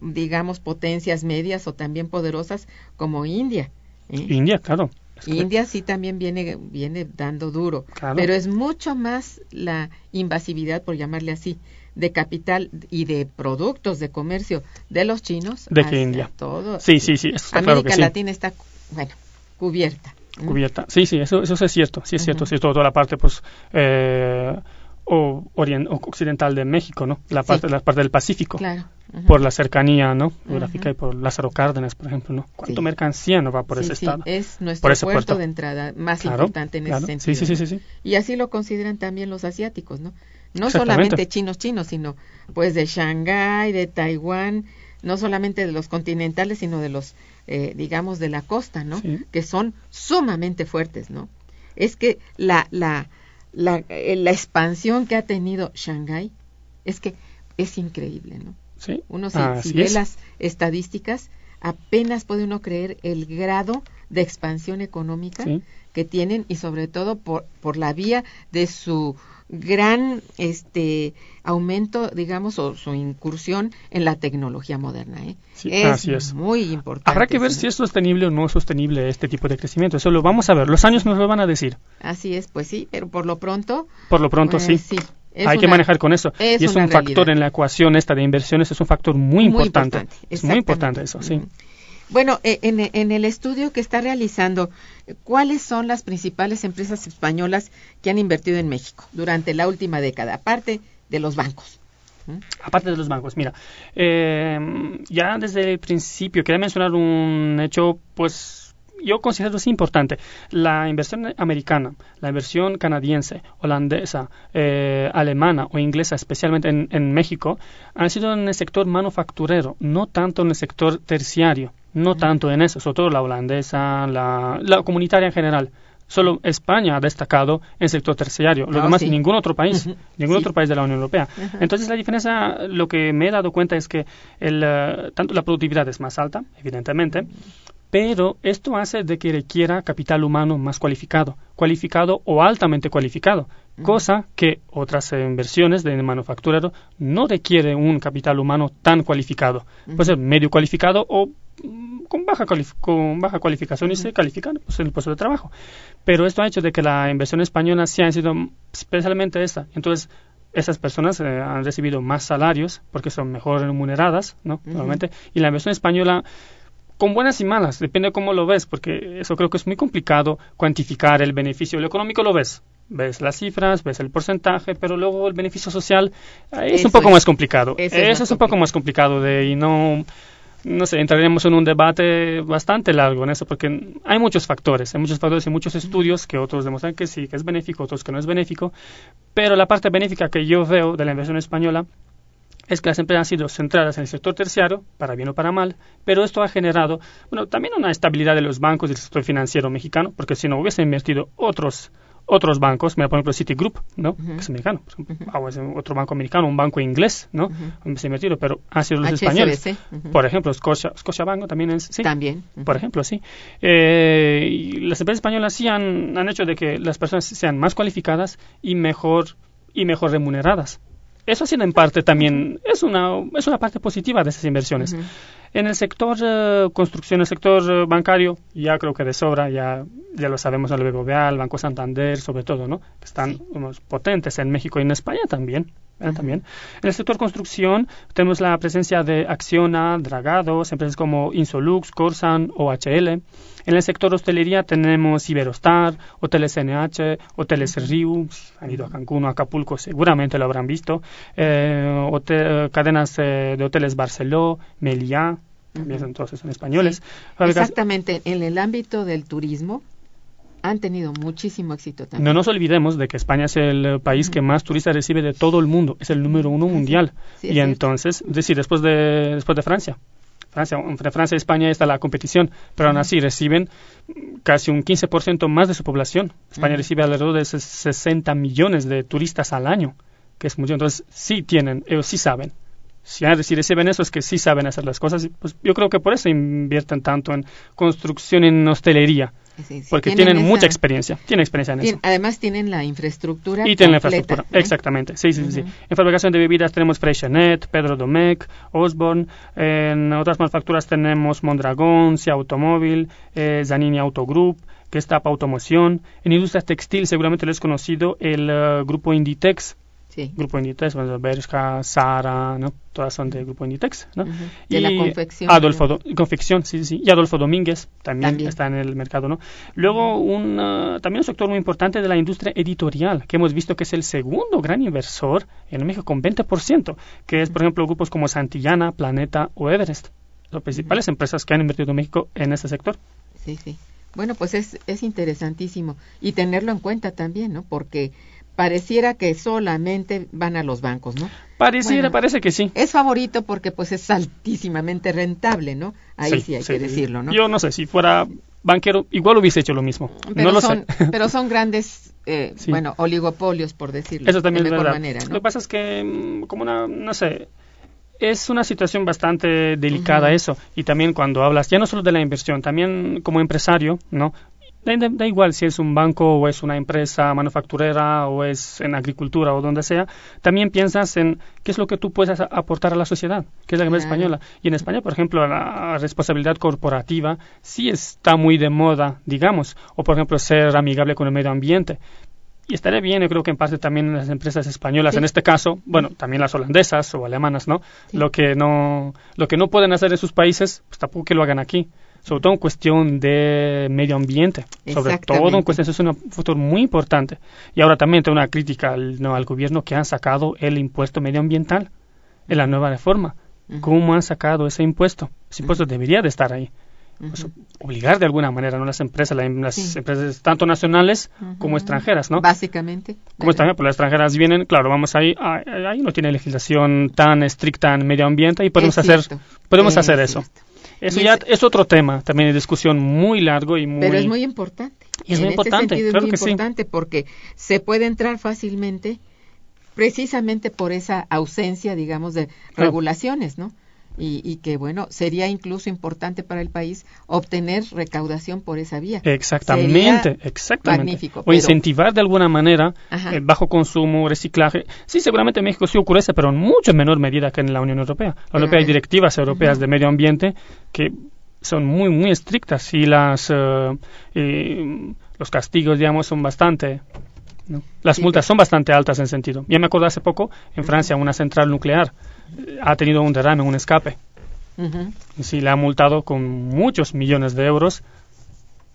digamos, potencias medias o también poderosas como India. ¿eh? India, claro. India sí también viene, viene dando duro, Claro. pero es mucho más la invasividad, por llamarle así, de capital y de productos de comercio de los chinos De que India. todo. Sí, sí, sí, eso América claro que sí. Latina está, bueno, cubierta. cubierta. Sí, sí, eso, eso es cierto, sí es cierto, Ujú. sí, toda, toda la parte pues eh, o, orien- o occidental de México, ¿no? La Sí. parte, la parte del Pacífico, Claro. por la cercanía, ¿no? Geográfica y por Lázaro Cárdenas, por ejemplo, ¿no? ¿Cuánto Sí. mercancía no va por Sí, ese sí, estado? es nuestro por ese puerto, puerto. de entrada más Claro, importante en claro. ese sentido. sí, sí, sí, sí. Y así lo consideran también los asiáticos, ¿no? No solamente chinos chinos, sino pues de Shanghái, de Taiwán, no solamente de los continentales, sino de los, eh, digamos, de la costa, ¿no? Sí. Que son sumamente fuertes, ¿no? Es que la, la, la, eh, la expansión que ha tenido Shanghái es que es increíble, ¿no? Sí, Uno si, si ve es. las estadísticas, apenas puede uno creer el grado de expansión económica Sí. que tienen y sobre todo por, por la vía de su gran este aumento, digamos, o su incursión en la tecnología moderna. ¿eh? Sí, es, así es. muy importante. Habrá que ver eso, si es sostenible o no es sostenible este tipo de crecimiento. Eso lo vamos a ver. Los años nos lo van a decir. Así es, pues sí, pero por lo pronto... Por lo pronto, pues, sí. Hay que manejar con eso. es y es un factor en la ecuación esta de inversiones, es un factor muy, importante. Es muy importante eso, sí. Mm. Bueno, eh, en, en el estudio que está realizando, ¿cuáles son las principales empresas españolas que han invertido en México durante la última década, aparte de los bancos? Aparte de los bancos, mira, eh, ya desde el principio quería mencionar un hecho, pues, yo considero es importante. La inversión americana, la inversión canadiense, holandesa, eh, alemana o inglesa, especialmente en, en, México, han sido en el sector manufacturero, no tanto en el sector terciario, no tanto en eso, sobre todo la holandesa, la, la comunitaria en general. Solo España ha destacado en el sector terciario, lo Ah, demás sí. ningún otro país, ningún Sí. otro país de la Unión Europea. Entonces la diferencia, lo que me he dado cuenta es que el, eh, tanto la productividad es más alta, evidentemente, pero esto hace de que requiera capital humano más cualificado, cualificado o altamente cualificado, cosa que otras eh, inversiones de manufacturero no requiere un capital humano tan cualificado. Puede ser medio cualificado o con baja, con baja cualificación y se califican pues, en el puesto de trabajo. Pero esto ha hecho de que la inversión española sí ha sido especialmente esta. Entonces, esas personas eh, han recibido más salarios porque son mejor remuneradas, ¿no? Normalmente. Y la inversión española con buenas y malas, depende cómo lo ves, porque eso creo que es muy complicado cuantificar el beneficio. Lo económico lo ves, ves las cifras, ves el porcentaje, pero luego el beneficio social eh, es Eso un poco es. más complicado. Eso Eso, es es, más un poco más complicado de y no no sé, entraríamos en un debate bastante largo en eso, porque hay muchos factores, hay muchos factores y muchos estudios que otros demuestran que sí, que es benéfico, otros que no es benéfico, pero la parte benéfica que yo veo de la inversión española es que las empresas han sido centradas en el sector terciario, para bien o para mal, pero esto ha generado, bueno, también una estabilidad de los bancos y del sector financiero mexicano, porque si no hubiesen invertido otros otros bancos, mira, por ejemplo, Citigroup, ¿no? Que es americano, por ejemplo, es otro banco americano, un banco inglés, ¿no? Se ha invertido, pero han sido los HSBC, españoles. Por ejemplo, Scotia, Scotiabank también es, sí, También. por ejemplo, sí. Eh, y las empresas españolas sí han, han hecho de que las personas sean más cualificadas y mejor y mejor remuneradas. Eso ha sido en parte también, es una, es una parte positiva de esas inversiones. En el sector eh, construcción, el sector eh, bancario, ya creo que de sobra, ya, ya lo sabemos, el BBVA, el Banco Santander, sobre todo, ¿no? Están Sí. unos potentes en México y en España también. ¿eh? también. En el sector construcción tenemos la presencia de Acciona, Dragados, empresas como Insolux, Corsan o HL. En el sector hostelería tenemos Iberostar, Hoteles NH, Hoteles Riu, han ido a Cancún o Acapulco, seguramente lo habrán visto. Eh, hotel- cadenas eh, de hoteles Barceló, Meliá, también son todos son españoles. Exactamente. En el ámbito del turismo han tenido muchísimo éxito también. No nos olvidemos de que España es el país que más turistas recibe de todo el mundo, es el número uno mundial. Sí, y entonces, es decir, después de, después de Francia. Francia, entre Francia y España está la competición, pero aún así reciben casi un 15% más de su población. España recibe alrededor de ses- 60 millones de turistas al año, que es mucho. Entonces, sí tienen, ellos sí saben. Si, reciben eso es que sí saben hacer las cosas. Pues yo creo que por eso invierten tanto en construcción y en hostelería, Sí, sí, porque tienen, esa- mucha experiencia. Tienen experiencia en eso. además tienen la infraestructura. Y tienen la infraestructura, ¿no? exactamente. Sí, sí, sí. En fabricación de bebidas tenemos Freixenet, Pedro Domecq, Osborne. En otras manufacturas tenemos Mondragón, Cia Automóvil, eh, Zanini Autogroup, que está para automoción. En industria textil seguramente lo es conocido el eh, grupo Inditex. Sí. Grupo Inditex, bueno, Bershka, Sara, ¿no? Todas son del grupo Inditex, ¿no? De la Y confección. Adolfo Do- confección, sí, sí. Y Adolfo Domínguez también, También. está en el mercado, ¿no? Luego, un, ah, también un sector muy importante de la industria editorial, que hemos visto que es el segundo gran inversor en México con 20%, que es, por ejemplo, grupos como Santillana, Planeta o Everest. Las principales empresas que han invertido en México en este sector. Sí, sí. Bueno, pues es, es interesantísimo. Y tenerlo en cuenta también, ¿no? Porque pareciera que solamente van a los bancos, ¿no? Pareciera, Bueno. parece que sí. Es favorito porque pues es altísimamente rentable, ¿no? Ahí sí, hay que decirlo, ¿no? Yo no sé, si fuera banquero, igual hubiese hecho lo mismo. pero, no lo son, sé. pero son grandes, eh, Sí. bueno, oligopolios, por decirlo Eso también de es mejor verdad. manera, Lo ¿no? que pasa es que, mm, como una, no sé, es una situación bastante delicada eso. Y también cuando hablas, ya no solo de la inversión, también como empresario, ¿no? Da, igual si es un banco o es una empresa manufacturera o es en agricultura o donde sea, también piensas en qué es lo que tú puedes aportar a la sociedad, que es la empresa Claro. española. Y en España, por ejemplo, la responsabilidad corporativa sí está muy de moda, digamos, o por ejemplo ser amigable con el medio ambiente. Y estaría bien, yo creo que en parte también las empresas españolas, Sí. en este caso, bueno, también las holandesas o alemanas, ¿no? Lo que no lo que no pueden hacer en sus países, pues tampoco que lo hagan aquí. Sobre todo en cuestión de medio ambiente. Sobre todo en cuestión, eso es un futuro muy importante. Y ahora también tengo una crítica al, no, al gobierno que han sacado el impuesto medioambiental en la nueva reforma. ¿Cómo han sacado ese impuesto? Ese impuesto debería de estar ahí. pues, obligar de alguna manera, ¿no? Las empresas, la- las Sí. empresas tanto nacionales como extranjeras, ¿no? Básicamente. Como extranjeras, pues las extranjeras vienen, claro, vamos ahí, ah, ahí no tiene legislación tan estricta en medio ambiente y podemos Es hacer, cierto, podemos es hacer cierto. Eso Y ya es- otro tema, también de discusión muy largo y muy... Pero es muy importante. Y es muy en importante, Este claro es que muy sí. importante porque se puede entrar fácilmente precisamente por esa ausencia, digamos, de regulaciones, ¿no? Y, y que, bueno, sería incluso importante para el país obtener recaudación por esa vía. Exactamente, Sería exactamente. magnífico, o pero- incentivar de alguna manera Ajá. el bajo consumo, reciclaje. Sí, seguramente en México sí ocurre eso, pero en mucho menor medida que en la Unión Europea. La Unión Europea hay eh, directivas europeas de medio ambiente que son muy, muy estrictas y las, eh, eh, los castigos, digamos, son bastante... ¿no? Las Sí, multas son bastante altas en sentido. Ya me acuerdo hace poco, en Francia, una central nuclear eh, ha tenido un derrame, un escape. Y sí, la ha multado con muchos millones de euros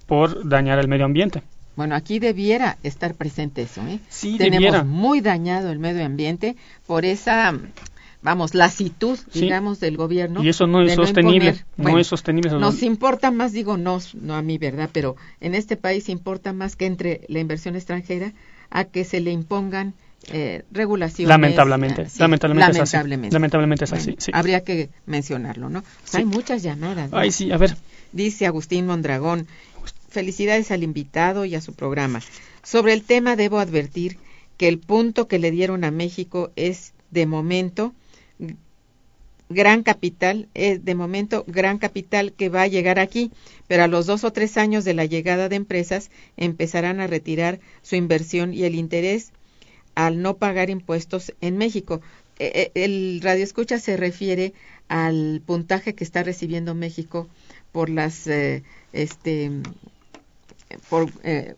por dañar el medio ambiente. Bueno, aquí debiera estar presente eso, ¿eh? Sí, Tenemos debiera. muy dañado el medio ambiente por esa, vamos, lasitud, Sí. digamos, del gobierno. Y eso no es sostenible, no Bueno, es sostenible. Nos no- importa más, digo, no, no a mí, ¿verdad? Pero en este país importa más que entre la inversión extranjera a que se le impongan eh, regulaciones. Lamentablemente, eh, sí, lamentablemente, es así. lamentablemente. Lamentablemente es Bueno, así, sí. Habría que mencionarlo, ¿no? Sí. Hay muchas llamadas. ¿no? Ay, sí, a ver. Dice Agustín Mondragón, felicidades al invitado y a su programa. Sobre el tema debo advertir que el punto que le dieron a México es de momento gran capital, es de momento gran capital que va a llegar aquí, pero a los dos o tres años de la llegada de empresas empezarán a retirar su inversión y el interés al no pagar impuestos en México. Eh, eh, el radio escucha se refiere al puntaje que está recibiendo México por las eh, este por eh,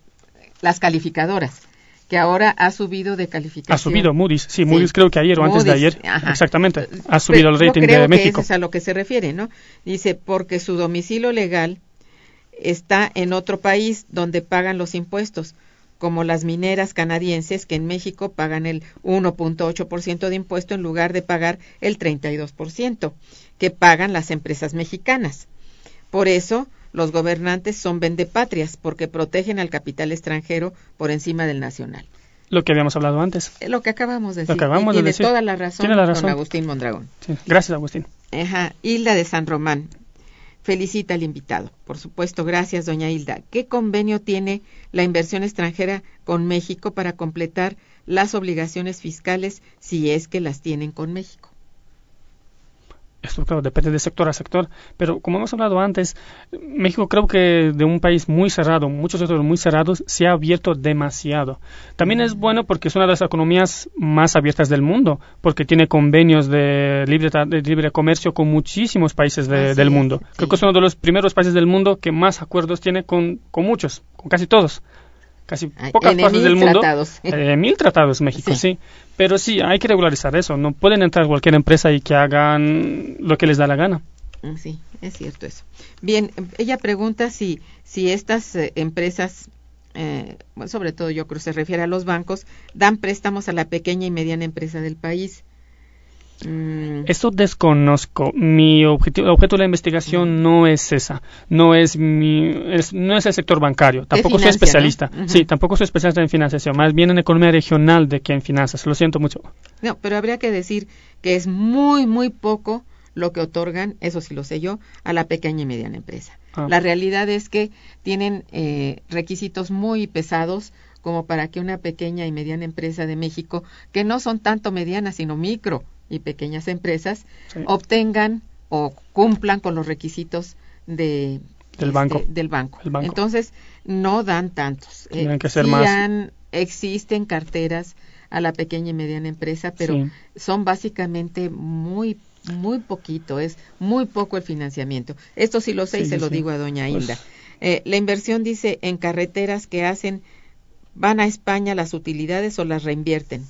las calificadoras que ahora ha subido de calificación. Ha subido Moody's, sí, Sí. Moody's creo que ayer o antes de ayer. ajá. Exactamente, ha subido el Yo rating creo de que México. eso es a lo que se refiere, ¿no? Dice, porque su domicilio legal está en otro país donde pagan los impuestos, como las mineras canadienses que en México pagan el 1.8% de impuesto en lugar de pagar el 32% que pagan las empresas mexicanas. Por eso, los gobernantes son vendepatrias, porque protegen al capital extranjero por encima del nacional. Lo que habíamos hablado antes. Eh, Lo que acabamos de decir. Lo que acabamos y de tiene decir. toda la razón, Tiene la don razón. Agustín Mondragón. Sí. Gracias, Agustín. Ajá, Hilda de San Román. Felicita al invitado. Por supuesto, gracias, doña Hilda. ¿Qué convenio tiene la inversión extranjera con México para completar las obligaciones fiscales si es que las tienen con México? Esto, claro, depende de sector a sector, pero como hemos hablado antes, México creo que de un país muy cerrado, muchos sectores muy cerrados, se ha abierto demasiado. También es bueno porque es una de las economías más abiertas del mundo, porque tiene convenios de libre, de libre comercio con muchísimos países de- del es, mundo. sí. Creo que es uno de los primeros países del mundo que más acuerdos tiene con, con muchos, con casi todos. Casi pocas en partes mil del mundo. tratados. Eh, mil tratados México, Sí. sí. Pero sí, hay que regularizar eso. No pueden entrar cualquier empresa y que hagan lo que les da la gana. Mm, Sí, es cierto eso. Bien, ella pregunta si, si estas eh, empresas, eh, bueno, sobre todo yo creo que se refiere a los bancos, dan préstamos a la pequeña y mediana empresa del país. Mm, Eso desconozco. Mi objetivo, objeto de la investigación no es esa. No es mi, es- no es el sector bancario. Tampoco soy especialista. Sí, tampoco soy especialista en financiación. Más bien en economía regional de que en finanzas. Lo siento mucho. No, pero habría que decir que es muy, muy poco lo que otorgan, eso sí lo sé yo, a la pequeña y mediana empresa. Ah. La realidad es que tienen eh, requisitos muy pesados como para que una pequeña y mediana empresa de México, que no son tanto medianas, sino micro y pequeñas empresas, Sí. obtengan o cumplan con los requisitos de, Del este, banco. del banco. Entonces, no dan tantos. Eh, Tienen que ser más. existen carteras a la pequeña y mediana empresa, pero Sí. son básicamente muy muy poquito, es muy poco el financiamiento. Esto sí lo sé y Sí, se lo digo a doña Pues- Hilda. Eh, la inversión dice en carreteras que hacen van a España las utilidades o las reinvierten.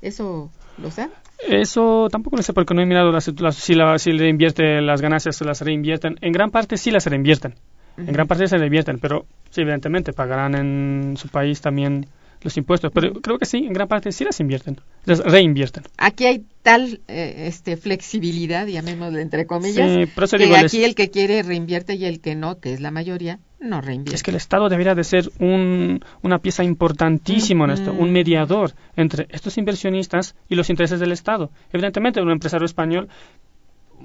¿Eso lo sabe? Eso tampoco lo sé porque no he mirado las, las- si, la, si le invierte las ganancias, se las reinvierten. En gran parte sí las reinvierten. En gran parte se reinvierten, pero sí, evidentemente pagarán en su país también los impuestos, pero creo que sí, en gran parte sí las invierten, las reinvierten. Aquí hay tal eh, este, flexibilidad, llamémosle entre comillas, Sí, por eso que digo, aquí el que quiere reinvierte y el que no, que es la mayoría, no reinvierte. Es que el Estado debería de ser un, una pieza importantísima en esto, un mediador entre estos inversionistas y los intereses del Estado. Evidentemente, un empresario español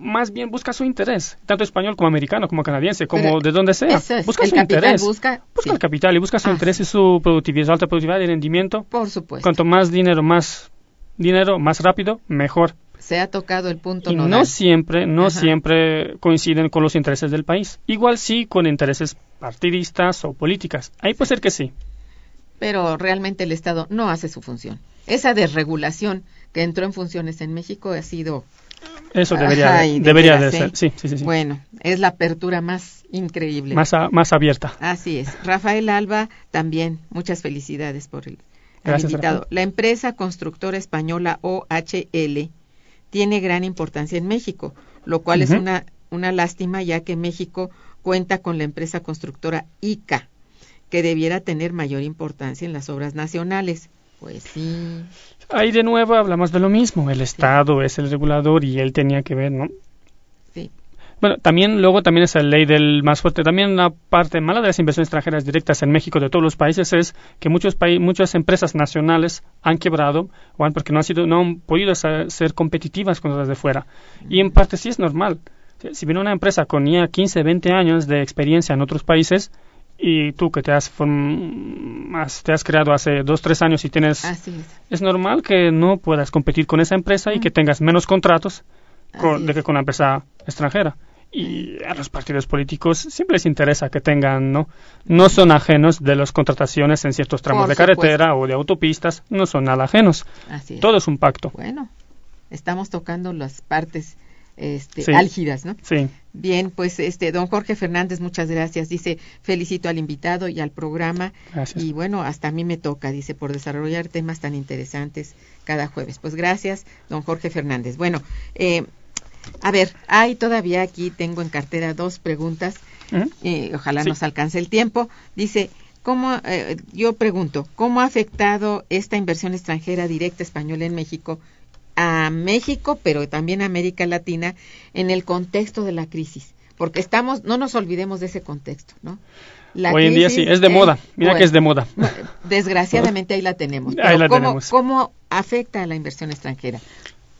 más bien busca su interés, tanto español como americano, como canadiense, como Pero de donde sea. es, busca el su interés. busca- Busca sí. el capital y busca su Ah, interés y su productividad, su alta productividad y rendimiento. Por supuesto. Cuanto más dinero, más dinero, más rápido, mejor. Se ha tocado el punto Y nodal. no siempre, no Ajá. siempre coinciden con los intereses del país. Igual sí con intereses partidistas o políticas. Ahí puede ser que sí. pero realmente el Estado no hace su función. Esa desregulación que entró en funciones en México ha sido... Eso debería, Ay, de debería de ¿eh? ser. Sí, sí, sí. sí. Bueno, es la apertura más increíble. Más, a- más abierta. Así es. Rafael Alba, también muchas felicidades por el, Gracias, invitado. Rafael. La empresa constructora española OHL tiene gran importancia en México, lo cual es una, una lástima ya que México cuenta con la empresa constructora ICA, que debiera tener mayor importancia en las obras nacionales. Pues sí. Ahí de nuevo hablamos de lo mismo. El Estado es el regulador y él tenía que ver, ¿no? Sí. Bueno, también luego también es la ley del más fuerte. También una parte mala de las inversiones extranjeras directas en México de todos los países es que muchos paí- muchas empresas nacionales han quebrado o han, porque no han sido no han podido ser, ser competitivas con las de fuera. Y en parte sí es normal. Si- Si viene una empresa con ya 15, 20 años de experiencia en otros países y tú que te has, te has creado hace dos, tres años y tienes Así es. es normal que no puedas competir con esa empresa y que tengas menos contratos con- de que con la empresa extranjera. Y a los partidos políticos siempre les interesa que tengan, ¿no? No son ajenos de las contrataciones en ciertos tramos Por de supuesto. carretera o de autopistas, no son nada ajenos. Así es. Todo es un pacto. Bueno, estamos tocando las partes este, Sí. álgidas, ¿no? Sí, Bien, pues este don Jorge Fernández, muchas gracias. Dice, felicito al invitado y al programa. gracias. Y bueno, hasta a mí me toca, dice, por desarrollar temas tan interesantes cada jueves. Pues gracias, don Jorge Fernández. Bueno, eh, a ver, hay todavía aquí, tengo en cartera dos preguntas. Ujú. eh, ojalá Sí. nos alcance el tiempo. Dice, ¿cómo, eh, yo pregunto, ¿cómo ha afectado esta inversión extranjera directa española en México a México, pero también a América Latina, en el contexto de la crisis? Porque estamos, no nos olvidemos de ese contexto, ¿no? La Hoy en día sí, es de eh, moda. Mira que es de moda. Desgraciadamente ahí la tenemos. Ahí la ¿cómo, tenemos. ¿Cómo afecta a la inversión extranjera?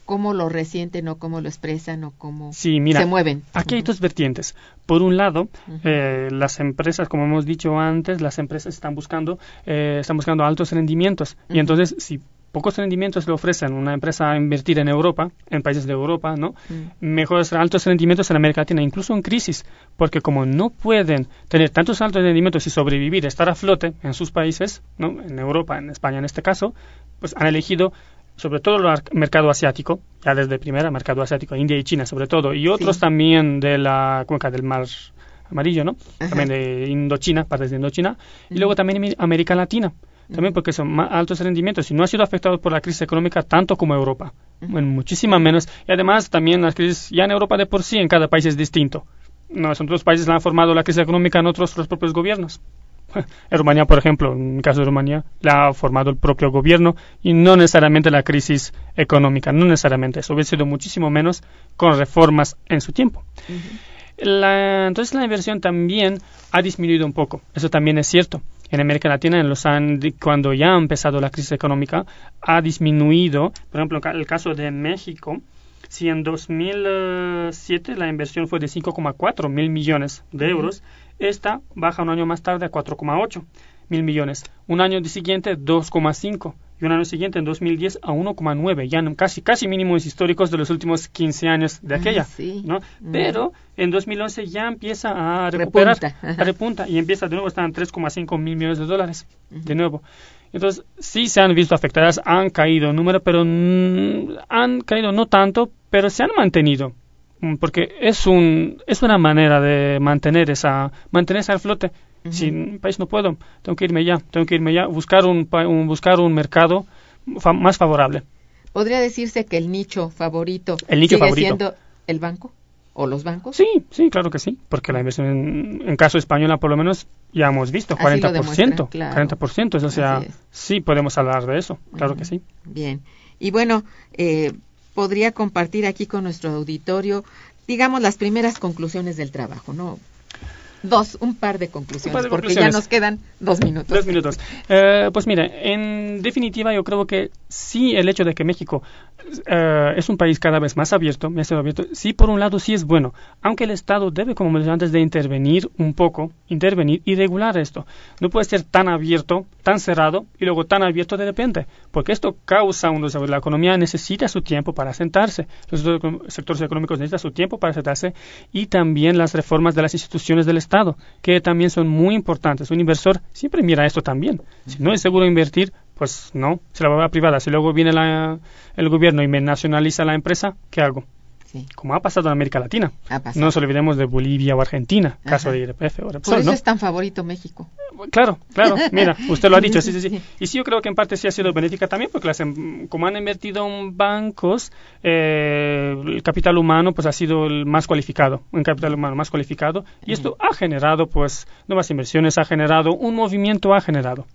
¿Cómo lo resienten o cómo lo expresan o cómo Sí, mira, se mueven? Aquí hay dos vertientes. Por un lado, eh, las empresas, como hemos dicho antes, las empresas están buscando, eh, están buscando altos rendimientos. Y entonces, si pocos rendimientos le ofrecen una empresa a invertir en Europa, en países de Europa, ¿no? Mm. Mejores altos rendimientos en América Latina, incluso en crisis, porque como no pueden tener tantos altos rendimientos y sobrevivir, estar a flote en sus países, ¿no? En Europa, en España en este caso, pues han elegido sobre todo el mercado asiático, ya desde primera, mercado asiático, India y China sobre todo, y otros Sí. también de la cuenca del mar amarillo, ¿no? Ajá. También de Indochina, partes de Indochina, y luego también Ami- América Latina, también porque son más altos rendimientos y no ha sido afectado por la crisis económica tanto como Europa, en muchísima menos, y además también las crisis ya en Europa de por sí en cada país es distinto. No, en otros países la han formado la crisis económica en otros los propios gobiernos. En Rumanía, por ejemplo, en el caso de Rumanía, la ha formado el propio gobierno y no necesariamente la crisis económica, no necesariamente. Eso hubiera sido muchísimo menos con reformas en su tiempo. La- entonces la inversión también ha disminuido un poco. Eso también es cierto. En América Latina, en los cuando ya ha empezado la crisis económica, ha disminuido. Por ejemplo, el caso de México, si en 2007 la inversión fue de 5,4 mil millones de euros, esta baja un año más tarde a 4,8 mil millones. Un año siguiente 2,5 y un año siguiente en 2010 a 1,9, ya casi casi mínimos históricos de los últimos 15 años de Ah, aquella, sí. ¿no? Mm. Pero en 2011 ya empieza a recuperar, Repunta, repunta y empieza de nuevo están en 3,5 mil millones de dólares, de nuevo. Entonces, sí se han visto afectadas, han caído en número, pero han caído no tanto, pero se han mantenido. Mm, Porque es un es una manera de mantener esa mantenerse al flote. Ujú. Si en un país no puedo, tengo que irme ya, tengo que irme ya, buscar un, un- buscar un mercado fa- más favorable. ¿Podría decirse que el nicho favorito El nicho sigue favorito. siendo el banco? o los bancos? Sí, sí, claro que sí, porque la inversión en, en caso española por lo menos ya hemos visto, 40%, claro. 40%, o sea, sí podemos hablar de eso, claro que sí. Bien, y bueno, eh, podría compartir aquí con nuestro auditorio, digamos, las primeras conclusiones del trabajo, ¿no? Dos, un par de conclusiones, porque ya nos quedan dos minutos. Dos minutos. Eh, pues mire, en definitiva yo creo que sí el hecho de que México eh, es un país cada vez más abierto, más abierto, sí por un lado sí es bueno, aunque el Estado debe, como me dije antes, de intervenir un poco, intervenir y regular esto. No puede ser tan abierto, tan cerrado y luego tan abierto de repente, porque esto causa un desarrollo. La economía necesita su tiempo para sentarse, los sectores económicos necesitan su tiempo para sentarse y también las reformas de las instituciones del Estado Estado, que también son muy importantes. Un inversor siempre mira esto también. Si no es seguro invertir, pues no, se la va a privada. Si luego viene la, el gobierno y me nacionaliza la empresa, ¿qué hago? Como ha pasado en América Latina. No nos olvidemos de Bolivia o Argentina, caso de IRPF o Por eso es tan favorito México. Claro, claro, mira, usted lo ha dicho, sí, sí, sí. Y sí, yo creo que en parte sí ha sido benéfica también, porque las, em, como han invertido en bancos, eh, el capital humano pues ha sido el más cualificado, un capital humano más cualificado, y esto ha generado pues nuevas inversiones, ha generado, un movimiento ha generado.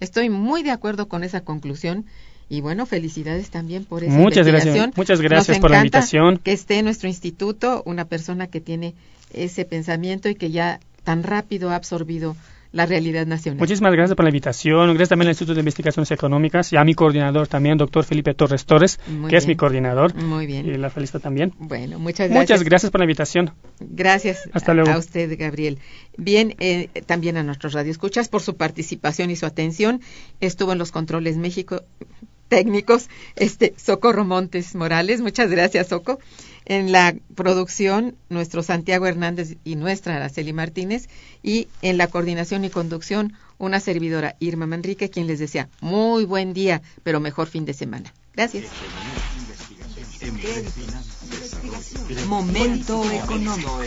Estoy muy de acuerdo con esa conclusión y bueno, felicidades también por esa Muchas gracias. Muchas gracias por la invitación. Que esté en nuestro instituto una persona que tiene ese pensamiento y que ya tan rápido ha absorbido la realidad nacional. Muchísimas gracias por la invitación. Gracias también al Instituto de Investigaciones Económicas y a mi coordinador también, doctor Felipe Torres Torres, que es mi coordinador. Muy bien. Y la felicito también. Bueno, muchas gracias. Muchas gracias por la invitación. Gracias Hasta luego. a usted, Gabriel. Bien, eh, también a nuestros radioescuchas por su participación y su atención. Estuvo en los controles México técnicos, este Socorro Montes Morales. Muchas gracias, Soco. En la producción, nuestro Santiago Hernández y nuestra Araceli Martínez. Y en la coordinación y conducción, una servidora Irma Manrique, quien les desea muy buen día, pero mejor fin de semana. Gracias. Momento económico.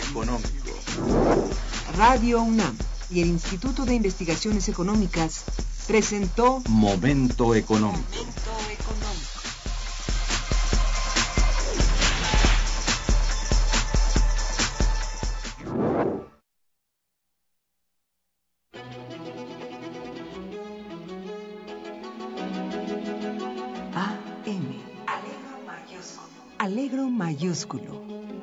Radio UNAM y el Instituto de Investigaciones Económicas presentó Momento Económico. AM. Alegro mayúsculo. Alegro mayúsculo